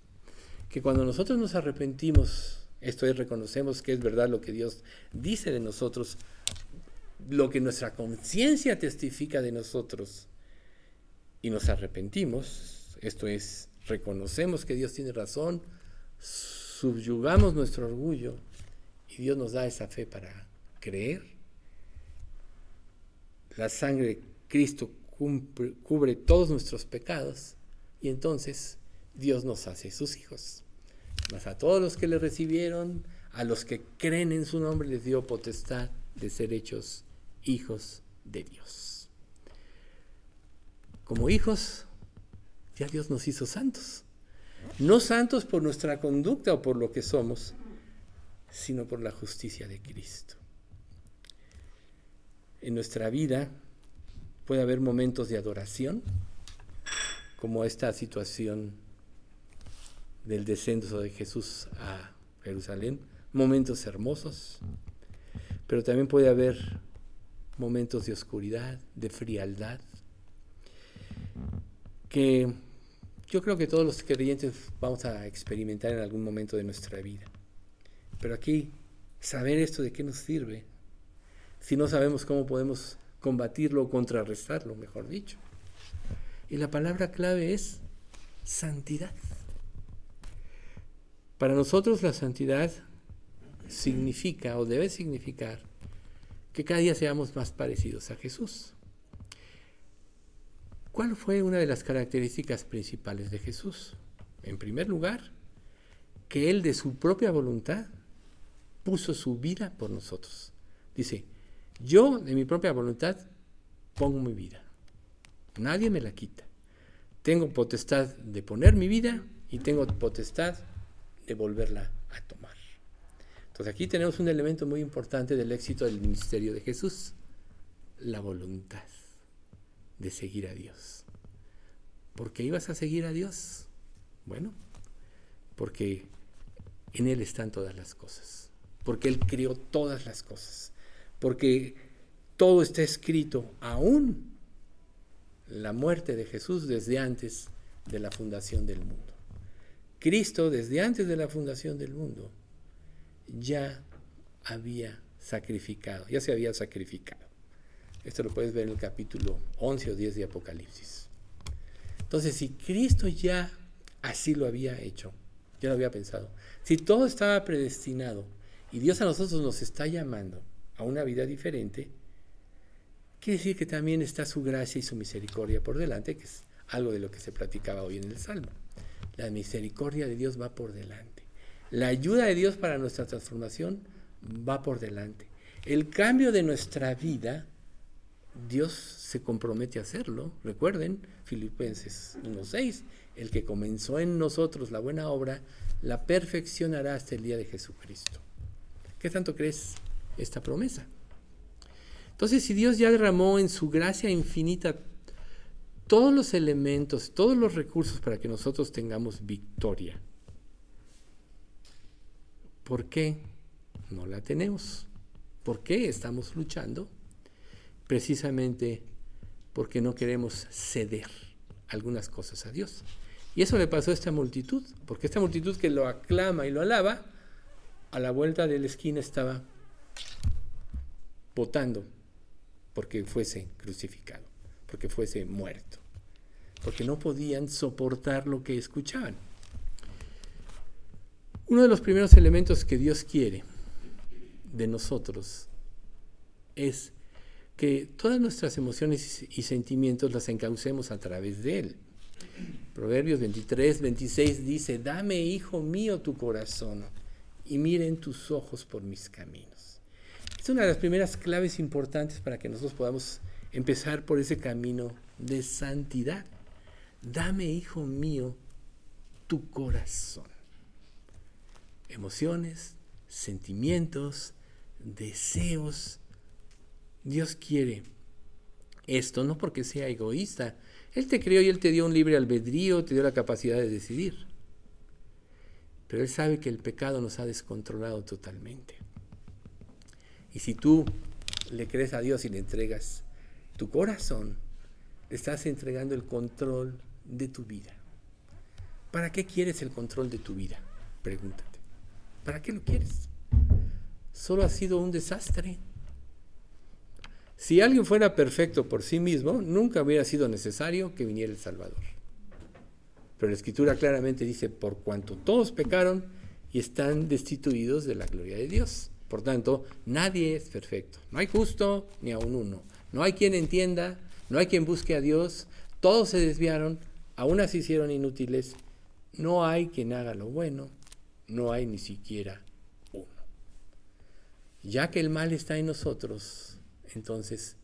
que cuando nosotros nos arrepentimos, esto es, reconocemos que es verdad lo que Dios dice de nosotros, lo que nuestra conciencia testifica de nosotros, y nos arrepentimos, esto es, reconocemos que Dios tiene razón, subyugamos nuestro orgullo y Dios nos da esa fe para creer. La sangre de Cristo cubre, todos nuestros pecados y entonces Dios nos hace sus hijos. Mas a todos los que le recibieron, a los que creen en su nombre, les dio potestad de ser hechos hijos de Dios. Como hijos, ya Dios nos hizo santos. No santos por nuestra conducta o por lo que somos, sino por la justicia de Cristo. En nuestra vida puede haber momentos de adoración, como esta situación del descenso de Jesús a Jerusalén, momentos hermosos, pero también puede haber momentos de oscuridad, de frialdad, que yo creo que todos los creyentes vamos a experimentar en algún momento de nuestra vida. Pero aquí, saber esto de qué nos sirve, si no sabemos cómo podemos combatirlo o contrarrestarlo, mejor dicho. Y la palabra clave es santidad. Para nosotros la santidad significa o debe significar que cada día seamos más parecidos a Jesús. ¿Cuál fue una de las características principales de Jesús? En primer lugar, que Él de su propia voluntad puso su vida por nosotros. Dice, yo de mi propia voluntad pongo mi vida. Nadie me la quita. Tengo potestad de poner mi vida y tengo potestad de volverla a tomar. Entonces aquí tenemos un elemento muy importante del éxito del ministerio de Jesús, la voluntad de seguir a Dios. ¿Por qué ibas a seguir a Dios? Bueno, porque en Él están todas las cosas, porque Él creó todas las cosas, porque todo está escrito, aún la muerte de Jesús desde antes de la fundación del mundo. Cristo desde antes de la fundación del mundo ya había sacrificado, ya se había sacrificado. Esto lo puedes ver en el capítulo 11 o 10 de Apocalipsis. Entonces, si Cristo ya así lo había hecho, ya lo había pensado, si todo estaba predestinado y Dios a nosotros nos está llamando a una vida diferente, quiere decir que también está su gracia y su misericordia por delante, que es algo de lo que se platicaba hoy en el Salmo. La misericordia de Dios va por delante. La ayuda de Dios para nuestra transformación va por delante. El cambio de nuestra vida Dios se compromete a hacerlo. Recuerden, Filipenses 1.6, el que comenzó en nosotros la buena obra, la perfeccionará hasta el día de Jesucristo. ¿Qué tanto crees esta promesa? Entonces, si Dios ya derramó en su gracia infinita todos los elementos, todos los recursos para que nosotros tengamos victoria, ¿por qué no la tenemos? ¿Por qué estamos luchando? precisamente porque no queremos ceder algunas cosas a Dios. Y eso le pasó a esta multitud, porque esta multitud que lo aclama y lo alaba, a la vuelta de la esquina estaba votando porque fuese crucificado, porque fuese muerto, porque no podían soportar lo que escuchaban. Uno de los primeros elementos que Dios quiere de nosotros es que todas nuestras emociones y sentimientos las encaucemos a través de Él. Proverbios 23, 26 dice, dame, hijo mío, tu corazón y miren tus ojos por mis caminos. Es una de las primeras claves importantes para que nosotros podamos empezar por ese camino de santidad. Dame, hijo mío, tu corazón. Emociones, sentimientos, deseos, Dios quiere esto, no porque sea egoísta. Él te creó y Él te dio un libre albedrío, te dio la capacidad de decidir. Pero Él sabe que el pecado nos ha descontrolado totalmente. Y si tú le crees a Dios y le entregas tu corazón, le estás entregando el control de tu vida. ¿Para qué quieres el control de tu vida? Pregúntate. ¿Para qué lo quieres? Solo ha sido un desastre. Si alguien fuera perfecto por sí mismo, nunca hubiera sido necesario que viniera el Salvador. Pero la Escritura claramente dice, por cuanto todos pecaron y están destituidos de la gloria de Dios. Por tanto, nadie es perfecto. No hay justo ni aun uno. No hay quien entienda, no hay quien busque a Dios. Todos se desviaron, aún así hicieron inútiles. No hay quien haga lo bueno, no hay ni siquiera uno. Ya que el mal está en nosotros, entonces,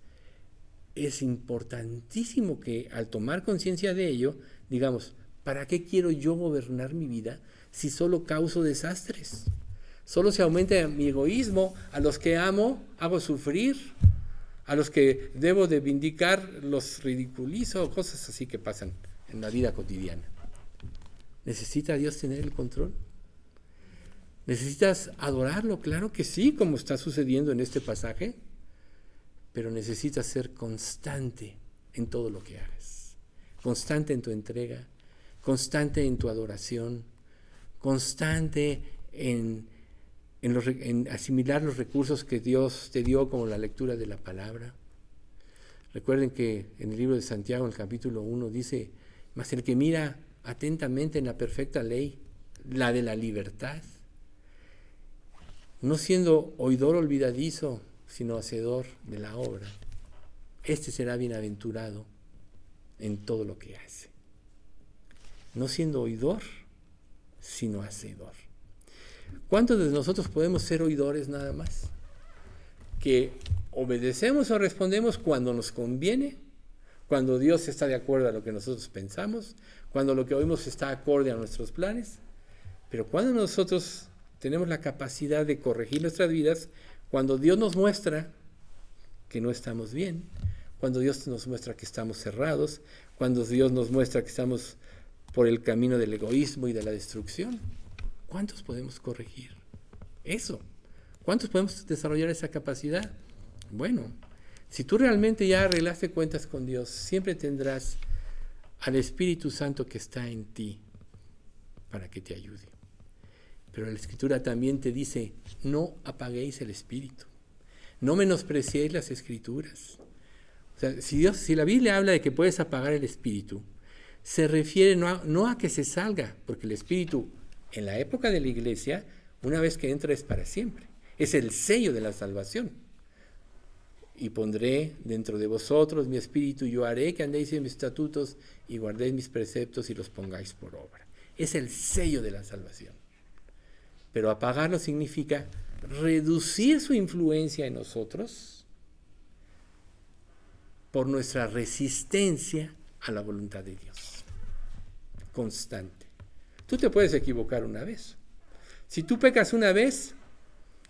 es importantísimo que al tomar conciencia de ello, digamos, ¿Para qué quiero yo gobernar mi vida si solo causo desastres? Solo se aumenta mi egoísmo, a los que amo hago sufrir, a los que debo de vindicar los ridiculizo, cosas así que pasan en la vida cotidiana. ¿Necesita Dios tener el control? ¿Necesitas adorarlo? Claro que sí, como está sucediendo en este pasaje, pero necesitas ser constante en todo lo que hagas, constante en tu entrega, constante en tu adoración, constante en, en, asimilar los recursos que Dios te dio como la lectura de la palabra. Recuerden que en el libro de Santiago, en el capítulo 1, dice, mas el que mira atentamente en la perfecta ley, la de la libertad, no siendo oidor olvidadizo, sino hacedor de la obra, este será bienaventurado en todo lo que hace. No siendo oidor, sino hacedor. ¿Cuántos de nosotros podemos ser oidores nada más? Que obedecemos o respondemos cuando nos conviene, cuando Dios está de acuerdo a lo que nosotros pensamos, cuando lo que oímos está acorde a nuestros planes, pero cuando nosotros tenemos la capacidad de corregir nuestras vidas, cuando Dios nos muestra que no estamos bien, cuando Dios nos muestra que estamos cerrados, cuando Dios nos muestra que estamos por el camino del egoísmo y de la destrucción. ¿Cuántos podemos corregir eso? ¿Cuántos podemos desarrollar esa capacidad? Bueno, si tú realmente ya arreglaste cuentas con Dios, siempre tendrás al Espíritu Santo que está en ti para que te ayude. Pero la Escritura también te dice, no apaguéis el Espíritu, no menospreciéis las Escrituras. O sea, si, Dios, si la Biblia habla de que puedes apagar el Espíritu, se refiere no no a que se salga, porque el Espíritu en la época de la iglesia, una vez que entra es para siempre. Es el sello de la salvación. Y pondré dentro de vosotros mi espíritu, yo haré que andéis en mis estatutos y guardéis mis preceptos y los pongáis por obra. Es el sello de la salvación. Pero apagarlo significa reducir su influencia en nosotros por nuestra resistencia a la voluntad de Dios. Constante. Tú te puedes equivocar una vez. Si tú pecas una vez,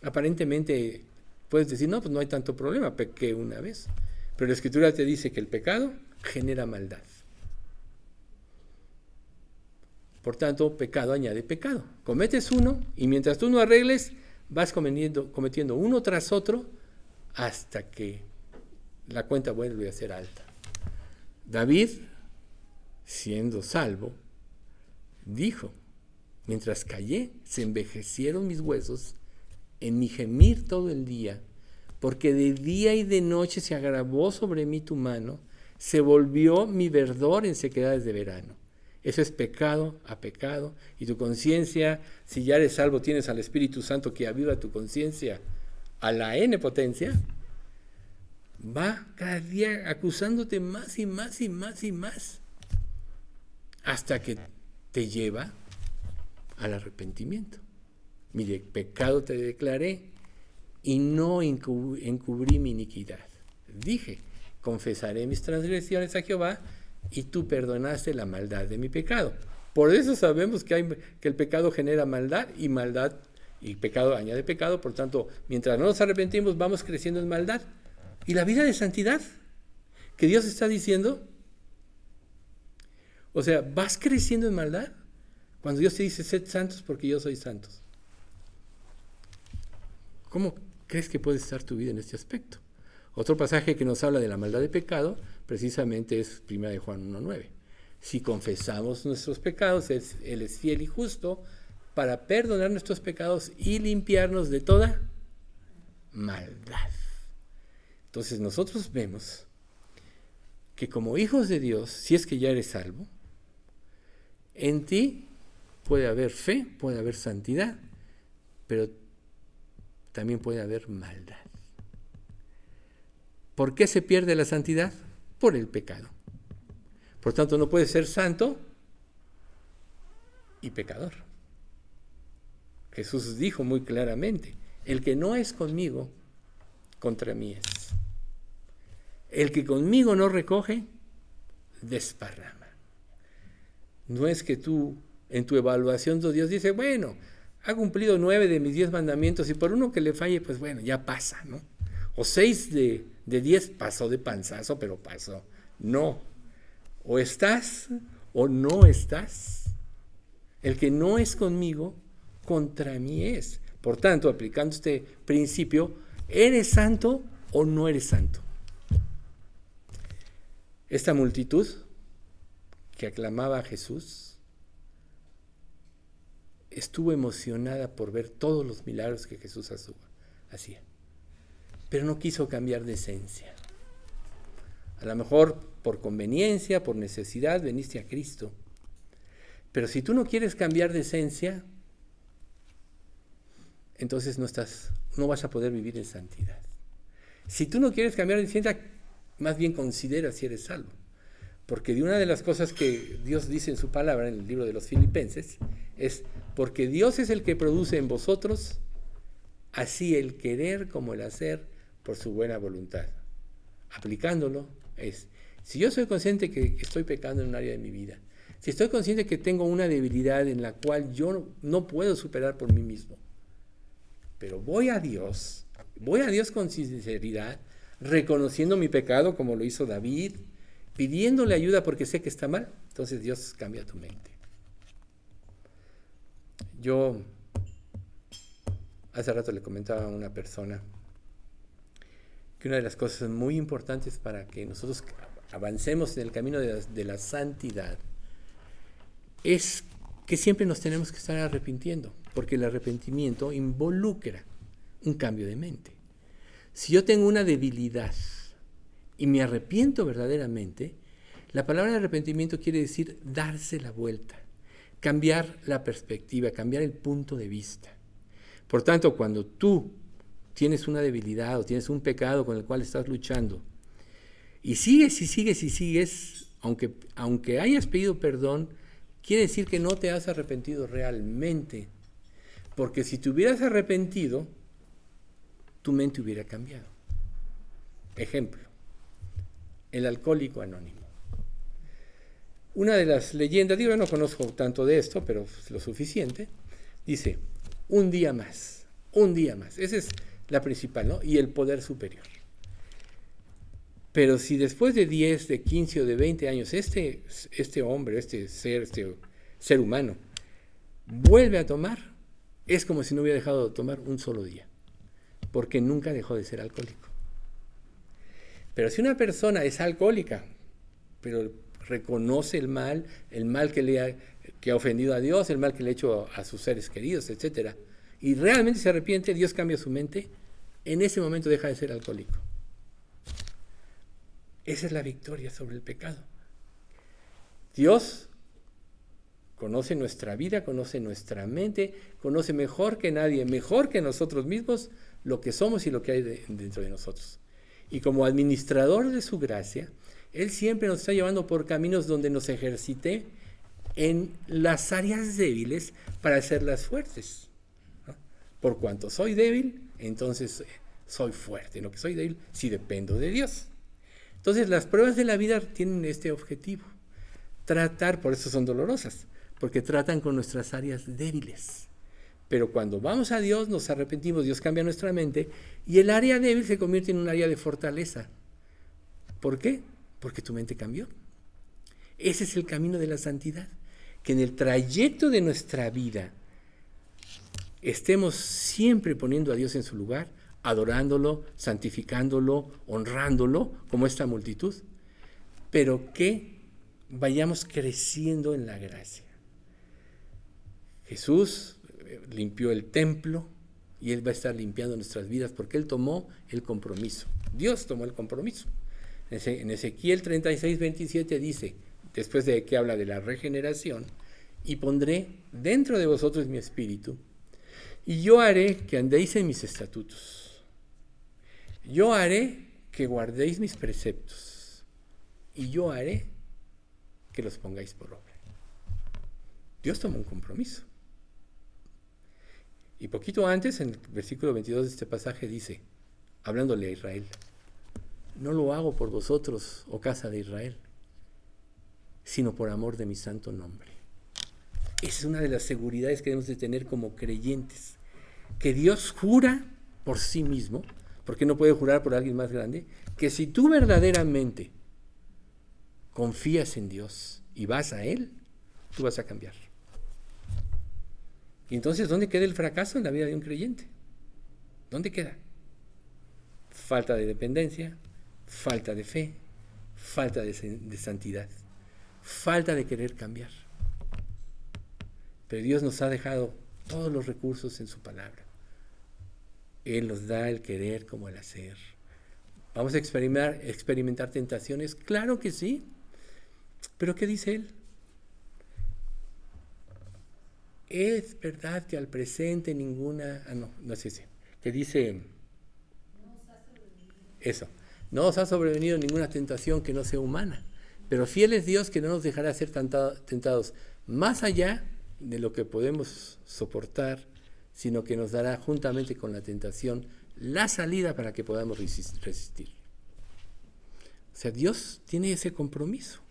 aparentemente puedes decir, no, pues no hay tanto problema, pequé una vez. Pero la escritura te dice que el pecado genera maldad. Por tanto, pecado añade pecado. Cometes uno y mientras tú no arregles, vas cometiendo, cometiendo uno tras otro hasta que la cuenta vuelve a ser alta. David, siendo salvo, dijo, mientras callé, se envejecieron mis huesos en mi gemir todo el día, porque de día y de noche se agravó sobre mí tu mano, se volvió mi verdor en sequedades de verano. Eso es pecado a pecado. Y tu conciencia, si ya eres salvo, tienes al Espíritu Santo que aviva tu conciencia a la N potencia, va cada día acusándote más y más y más y más. Hasta que te lleva al arrepentimiento. Mire, pecado te declaré y no encubrí mi iniquidad. Dije, confesaré mis transgresiones a Jehová y tú perdonaste la maldad de mi pecado. Por eso sabemos que, el pecado genera maldad y maldad y pecado añade pecado, por tanto, mientras no nos arrepentimos vamos creciendo en maldad. Y la vida de santidad que Dios está diciendo o sea, vas creciendo en maldad cuando Dios te dice, sed santos porque yo soy santos. ¿Cómo crees que puede estar tu vida en este aspecto? Otro pasaje que nos habla de la maldad de pecado, precisamente es 1 de Juan 1.9. Si confesamos nuestros pecados, Él es fiel y justo para perdonar nuestros pecados y limpiarnos de toda maldad. Entonces nosotros vemos que como hijos de Dios, si es que ya eres salvo, en ti puede haber fe, puede haber santidad, pero también puede haber maldad. ¿Por qué se pierde la santidad? Por el pecado. Por tanto, no puede ser santo y pecador. Jesús dijo muy claramente, el que no es conmigo, contra mí es. El que conmigo no recoge, desparrama. No es que tú, en tu evaluación, Dios dice, bueno, ha cumplido nueve de mis diez mandamientos y por uno que le falle, pues bueno, ya pasa, ¿no? O seis de, de diez pasó de panzazo, pero pasó. No. O estás o no estás. El que no es conmigo, contra mí es. Por tanto, aplicando este principio, ¿eres santo o no eres santo? Esta multitud que aclamaba a Jesús estuvo emocionada por ver todos los milagros que Jesús hacía, pero no quiso cambiar de esencia. A lo mejor por conveniencia, por necesidad, veniste a Cristo. Pero si tú no quieres cambiar de esencia, entonces no estás, no vas a poder vivir en santidad. Si tú no quieres cambiar de esencia, más bien considera si eres salvo. Porque de una de las cosas que Dios dice en su palabra, en el libro de los filipenses, es, porque Dios es el que produce en vosotros así el querer como el hacer por su buena voluntad. Aplicándolo es, si yo soy consciente que estoy pecando en un área de mi vida, si estoy consciente que tengo una debilidad en la cual yo no puedo superar por mí mismo, pero voy a Dios, voy a Dios con sinceridad, reconociendo mi pecado como lo hizo David, pidiéndole ayuda porque sé que está mal, entonces Dios cambia tu mente. Yo hace rato le comentaba a una persona que una de las cosas muy importantes para que nosotros avancemos en el camino de la, de la santidad es que siempre nos tenemos que estar arrepintiendo, porque el arrepentimiento involucra un cambio de mente. Si yo tengo una debilidad y me arrepiento verdaderamente, la palabra arrepentimiento quiere decir darse la vuelta, cambiar la perspectiva, cambiar el punto de vista. Por tanto, cuando tú tienes una debilidad o tienes un pecado con el cual estás luchando, y sigues y sigues y sigues, aunque, aunque hayas pedido perdón, quiere decir que no te has arrepentido realmente. Porque si te hubieras arrepentido, tu mente hubiera cambiado. Ejemplo, el alcohólico anónimo. Una de las leyendas, digo, no conozco tanto de esto, pero lo suficiente, dice, un día más, un día más. Esa es la principal, ¿no? Y el poder superior. Pero si después de 10, de 15 o de 20 años este, este hombre, este ser, este ser humano, vuelve a tomar, es como si no hubiera dejado de tomar un solo día porque nunca dejó de ser alcohólico. Pero si una persona es alcohólica, pero reconoce el mal, el mal que le ha, ofendido a Dios, el mal que le ha hecho a sus seres queridos, etc., y realmente se arrepiente, Dios cambia su mente, en ese momento deja de ser alcohólico. Esa es la victoria sobre el pecado. Dios conoce nuestra vida, conoce nuestra mente, conoce mejor que nadie, mejor que nosotros mismos, lo que somos y lo que hay dentro de nosotros. Y como administrador de su gracia, Él siempre nos está llevando por caminos donde nos ejercite en las áreas débiles para hacerlas fuertes. Por cuanto soy débil, entonces eh, soy fuerte. En lo que soy débil, sí dependo de Dios. Entonces las pruebas de la vida tienen este objetivo. Tratar, por eso son dolorosas, porque tratan con nuestras áreas débiles. Pero cuando vamos a Dios, nos arrepentimos, Dios cambia nuestra mente y el área débil se convierte en un área de fortaleza. ¿Por qué? Porque tu mente cambió. Ese es el camino de la santidad. Que en el trayecto de nuestra vida estemos siempre poniendo a Dios en su lugar, adorándolo, santificándolo, honrándolo, como esta multitud, pero que vayamos creciendo en la gracia. Jesús limpió el templo y Él va a estar limpiando nuestras vidas porque Él tomó el compromiso. Dios tomó el compromiso. En Ezequiel 36, 27 dice, después de que habla de la regeneración, y pondré dentro de vosotros mi espíritu, y yo haré que andéis en mis estatutos. Yo haré que guardéis mis preceptos, y yo haré que los pongáis por obra. Dios tomó un compromiso. Y poquito antes, en el versículo 22 de este pasaje, dice, hablándole a Israel, no lo hago por vosotros, oh casa de Israel, sino por amor de mi santo nombre. Esa es una de las seguridades que debemos de tener como creyentes. Que Dios jura por sí mismo, porque no puede jurar por alguien más grande, que si tú verdaderamente confías en Dios y vas a Él, tú vas a cambiar. Y entonces, ¿dónde queda el fracaso en la vida de un creyente? ¿Dónde queda? Falta de dependencia, falta de fe, falta de, santidad, falta de querer cambiar. Pero Dios nos ha dejado todos los recursos en su palabra. Él nos da el querer como el hacer. ¿Vamos a experimentar tentaciones? Claro que sí. Pero ¿qué dice Él? Es verdad que al presente ninguna... Ah, no, no es ese. Que dice... Eso. No os ha sobrevenido ninguna tentación que no sea humana. Pero fiel es Dios que no nos dejará ser tentados más allá de lo que podemos soportar, sino que nos dará juntamente con la tentación la salida para que podamos resistir. O sea, Dios tiene ese compromiso.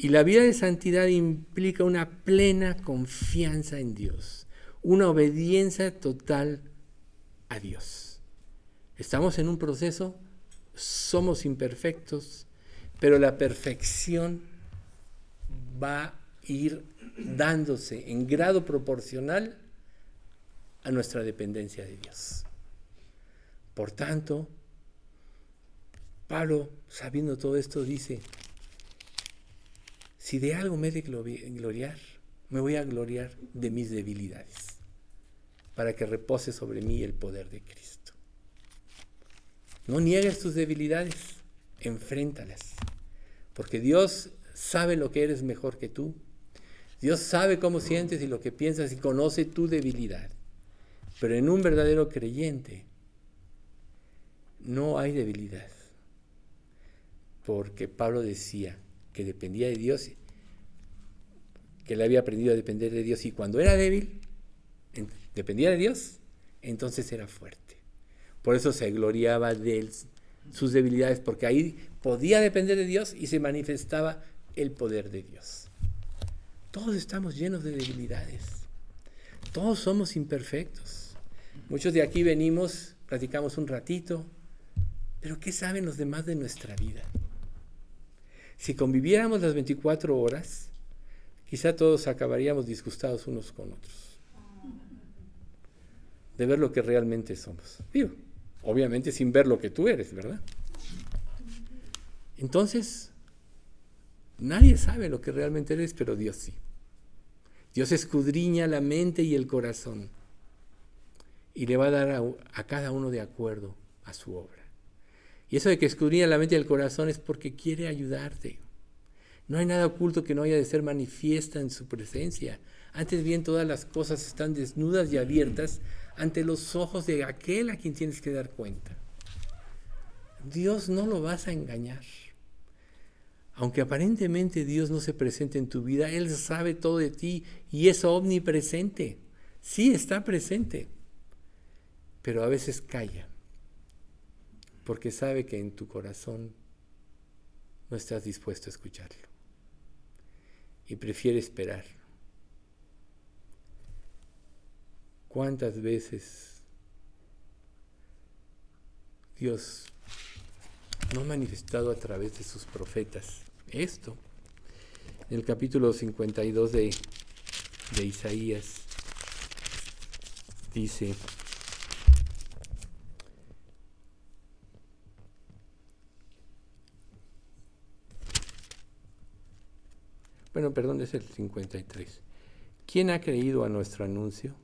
Y la vida de santidad implica una plena confianza en Dios, una obediencia total a Dios. Estamos en un proceso, somos imperfectos, pero la perfección va a ir dándose en grado proporcional a nuestra dependencia de Dios. Por tanto, Pablo, sabiendo todo esto, dice, si de algo me he de gloriar, me voy a gloriar de mis debilidades, para que repose sobre mí el poder de Cristo. No niegues tus debilidades, enfréntalas, porque Dios sabe lo que eres mejor que tú Dios sabe cómo sientes y lo que piensas y conoce tu debilidad. Pero en un verdadero creyente no hay debilidad. Porque Pablo decía que dependía de Dios, que él había aprendido a depender de Dios y cuando era débil, dependía de Dios, entonces era fuerte. Por eso se gloriaba de sus debilidades, porque ahí podía depender de Dios y se manifestaba el poder de Dios. Todos estamos llenos de debilidades. Todos somos imperfectos. Muchos de aquí venimos, platicamos un ratito, pero ¿qué saben los demás de nuestra vida? Si conviviéramos las 24 horas, quizá todos acabaríamos disgustados unos con otros. De ver lo que realmente somos. Digo, obviamente sin ver lo que tú eres, ¿verdad? Entonces, Nadie sabe lo que realmente eres, pero Dios sí. Dios escudriña la mente y el corazón y le va a dar a, cada uno de acuerdo a su obra. Y eso de que escudriña la mente y el corazón es porque quiere ayudarte. No hay nada oculto que no haya de ser manifiesta en su presencia. Antes bien, todas las cosas están desnudas y abiertas ante los ojos de aquel a quien tienes que dar cuenta. Dios no lo vas a engañar aunque aparentemente Dios no se presente en tu vida, Él sabe todo de ti y es omnipresente. Sí está presente, pero a veces calla, porque sabe que en tu corazón no estás dispuesto a escucharlo y prefiere esperar. ¿Cuántas veces Dios no ha manifestado a través de sus profetas esto. En el capítulo 52 de, de Isaías dice, bueno, perdón, es el 53. ¿Quién ha creído a nuestro anuncio?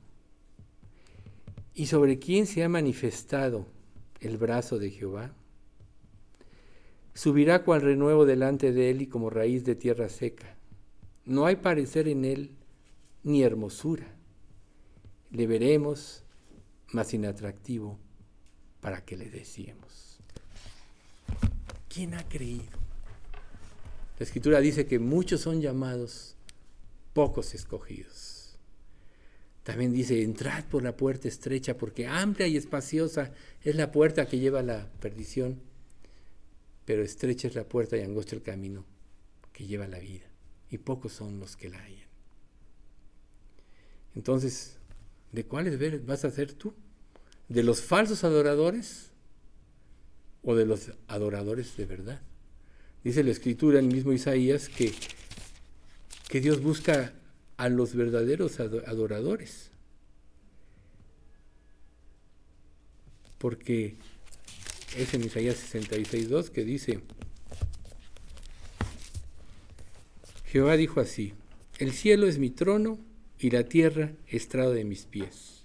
¿Y sobre quién se ha manifestado el brazo de Jehová? Subirá cual renuevo delante de él y como raíz de tierra seca. No hay parecer en él ni hermosura. Le veremos más inatractivo para que le decíamos. ¿Quién ha creído? La escritura dice que muchos son llamados, pocos escogidos. También dice, entrad por la puerta estrecha, porque amplia y espaciosa es la puerta que lleva a la perdición pero estrecha es la puerta y angosto el camino que lleva a la vida, y pocos son los que la hallan. Entonces, ¿de cuáles vas a ser tú? ¿De los falsos adoradores o de los adoradores de verdad? Dice la escritura el mismo Isaías que, que Dios busca a los verdaderos adoradores. Porque es en Isaías 66.2 que dice, Jehová dijo así, el cielo es mi trono y la tierra estrado de mis pies.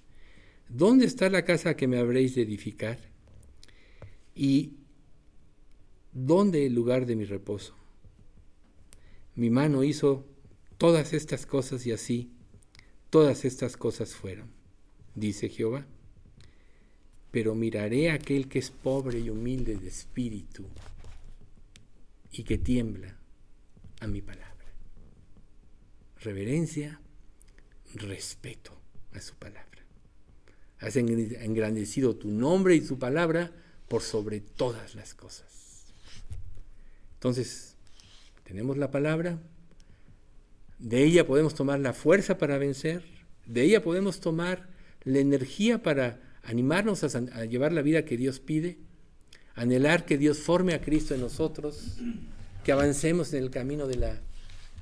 ¿Dónde está la casa que me habréis de edificar? ¿Y dónde el lugar de mi reposo? Mi mano hizo todas estas cosas y así todas estas cosas fueron, dice Jehová. Pero miraré a aquel que es pobre y humilde de espíritu y que tiembla a mi palabra. Reverencia, respeto a su palabra. Has engrandecido tu nombre y tu palabra por sobre todas las cosas. Entonces, tenemos la palabra, de ella podemos tomar la fuerza para vencer, de ella podemos tomar la energía para animarnos a, llevar la vida que Dios pide, anhelar que Dios forme a Cristo en nosotros, que avancemos en el camino de la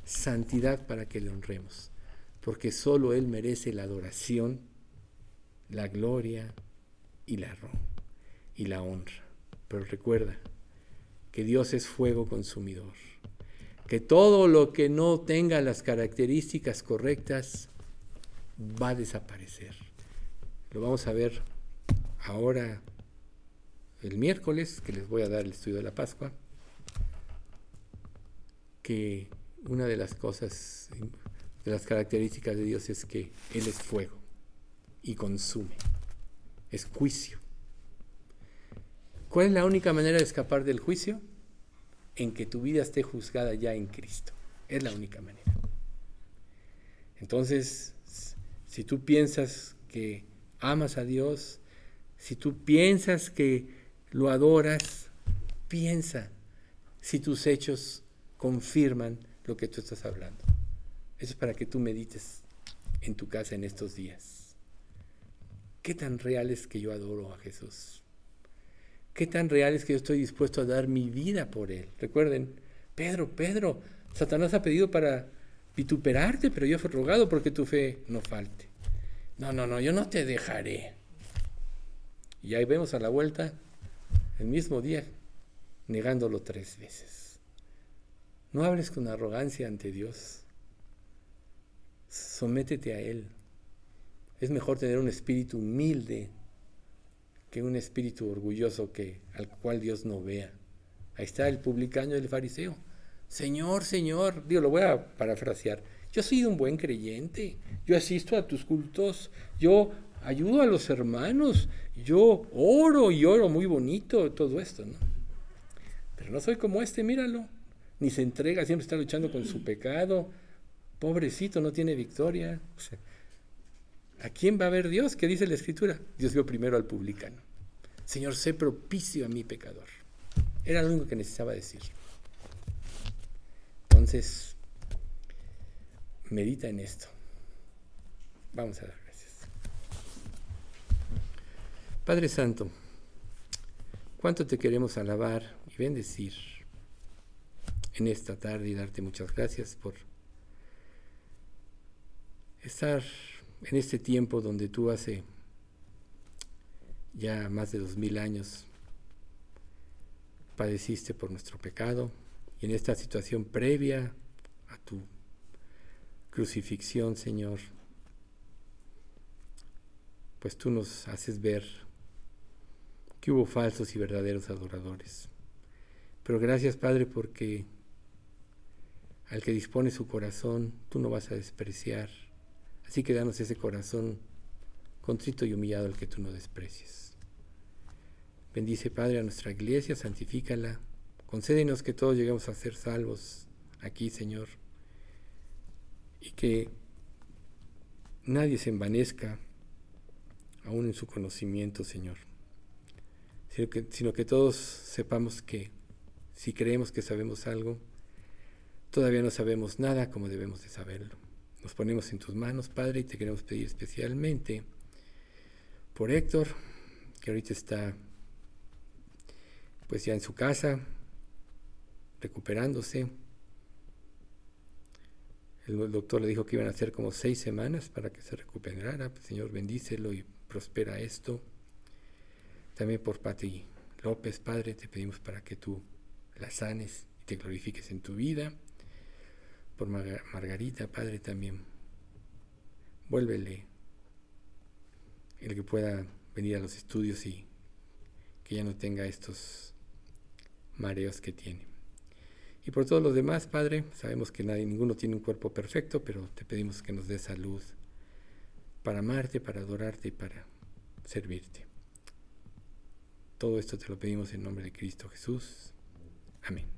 santidad para que le honremos. Porque solo Él merece la adoración, la gloria y y la honra. Pero recuerda que Dios es fuego consumidor, que todo lo que no tenga las características correctas va a desaparecer. Lo vamos a ver ahora el miércoles, que les voy a dar el estudio de la Pascua, que una de las cosas de las características de Dios es que Él es fuego y consume, es juicio. ¿Cuál es la única manera de escapar del juicio? En que tu vida esté juzgada ya en Cristo. Es la única manera. Entonces, si tú piensas que amas a Dios, si tú piensas que lo adoras, piensa si tus hechos confirman lo que tú estás hablando. Eso es para que tú medites en tu casa en estos días. ¿Qué tan real es que yo adoro a Jesús? ¿Qué tan real es que yo estoy dispuesto a dar mi vida por Él? Recuerden, Pedro, Pedro, Satanás ha pedido para vituperarte, pero yo he rogado porque tu fe no falte. No, no, no, yo no te dejaré. Y ahí vemos a la vuelta, el mismo día, negándolo tres veces. No hables con arrogancia ante Dios sométete a Él. Es mejor tener un espíritu humilde que un espíritu orgulloso que, al cual Dios no vea. Ahí está el publicano y el fariseo. Señor, Señor, digo, lo voy a parafrasear. Yo soy un buen creyente, yo asisto a tus cultos, yo ayudo a los hermanos, yo oro y oro muy bonito, todo esto, ¿no? Pero no soy como este, míralo. Ni se entrega, siempre está luchando con su pecado, Pobrecito, no tiene victoria. ¿A quién va a ver Dios? ¿Qué dice la Escritura? Dios vio primero al publicano. Señor, sé propicio a mi pecador. Era lo único que necesitaba decir. Entonces, medita en esto. Vamos a dar gracias. Padre Santo, cuánto te queremos alabar y bendecir en esta tarde y darte muchas gracias por estar en este tiempo donde tú hace ya más de dos mil años padeciste por nuestro pecado y en esta situación previa a tu crucifixión, Señor, pues tú nos haces ver que hubo falsos y verdaderos adoradores. Pero gracias, Padre, porque al que dispone su corazón, tú no vas a despreciar Así que danos ese corazón contrito y humillado al que tú no desprecies. Bendice, Padre, a nuestra iglesia, santifícala. Concédenos que todos lleguemos a ser salvos aquí, Señor. Y que nadie se envanezca aún en su conocimiento, Señor. Sino que, sino que todos sepamos que si creemos que sabemos algo, todavía no sabemos nada como debemos de saberlo. Nos ponemos en tus manos, Padre, y te queremos pedir especialmente por Héctor, que ahorita está pues ya en su casa, recuperándose. El doctor le dijo que iban a ser como seis semanas para que se recuperara. Pues, Señor, bendícelo y prospera esto. También por Pati López, Padre, te pedimos para que tú la sanes y te glorifiques en tu vida. Por Margarita, Padre, también vuélvele el que pueda venir a los estudios y que ya no tenga estos mareos que tiene. Y por todos los demás, Padre, sabemos que nadie, ninguno tiene un cuerpo perfecto, pero te pedimos que nos dé salud para amarte, para adorarte y para servirte. Todo esto te lo pedimos en nombre de Cristo Jesús. Amén.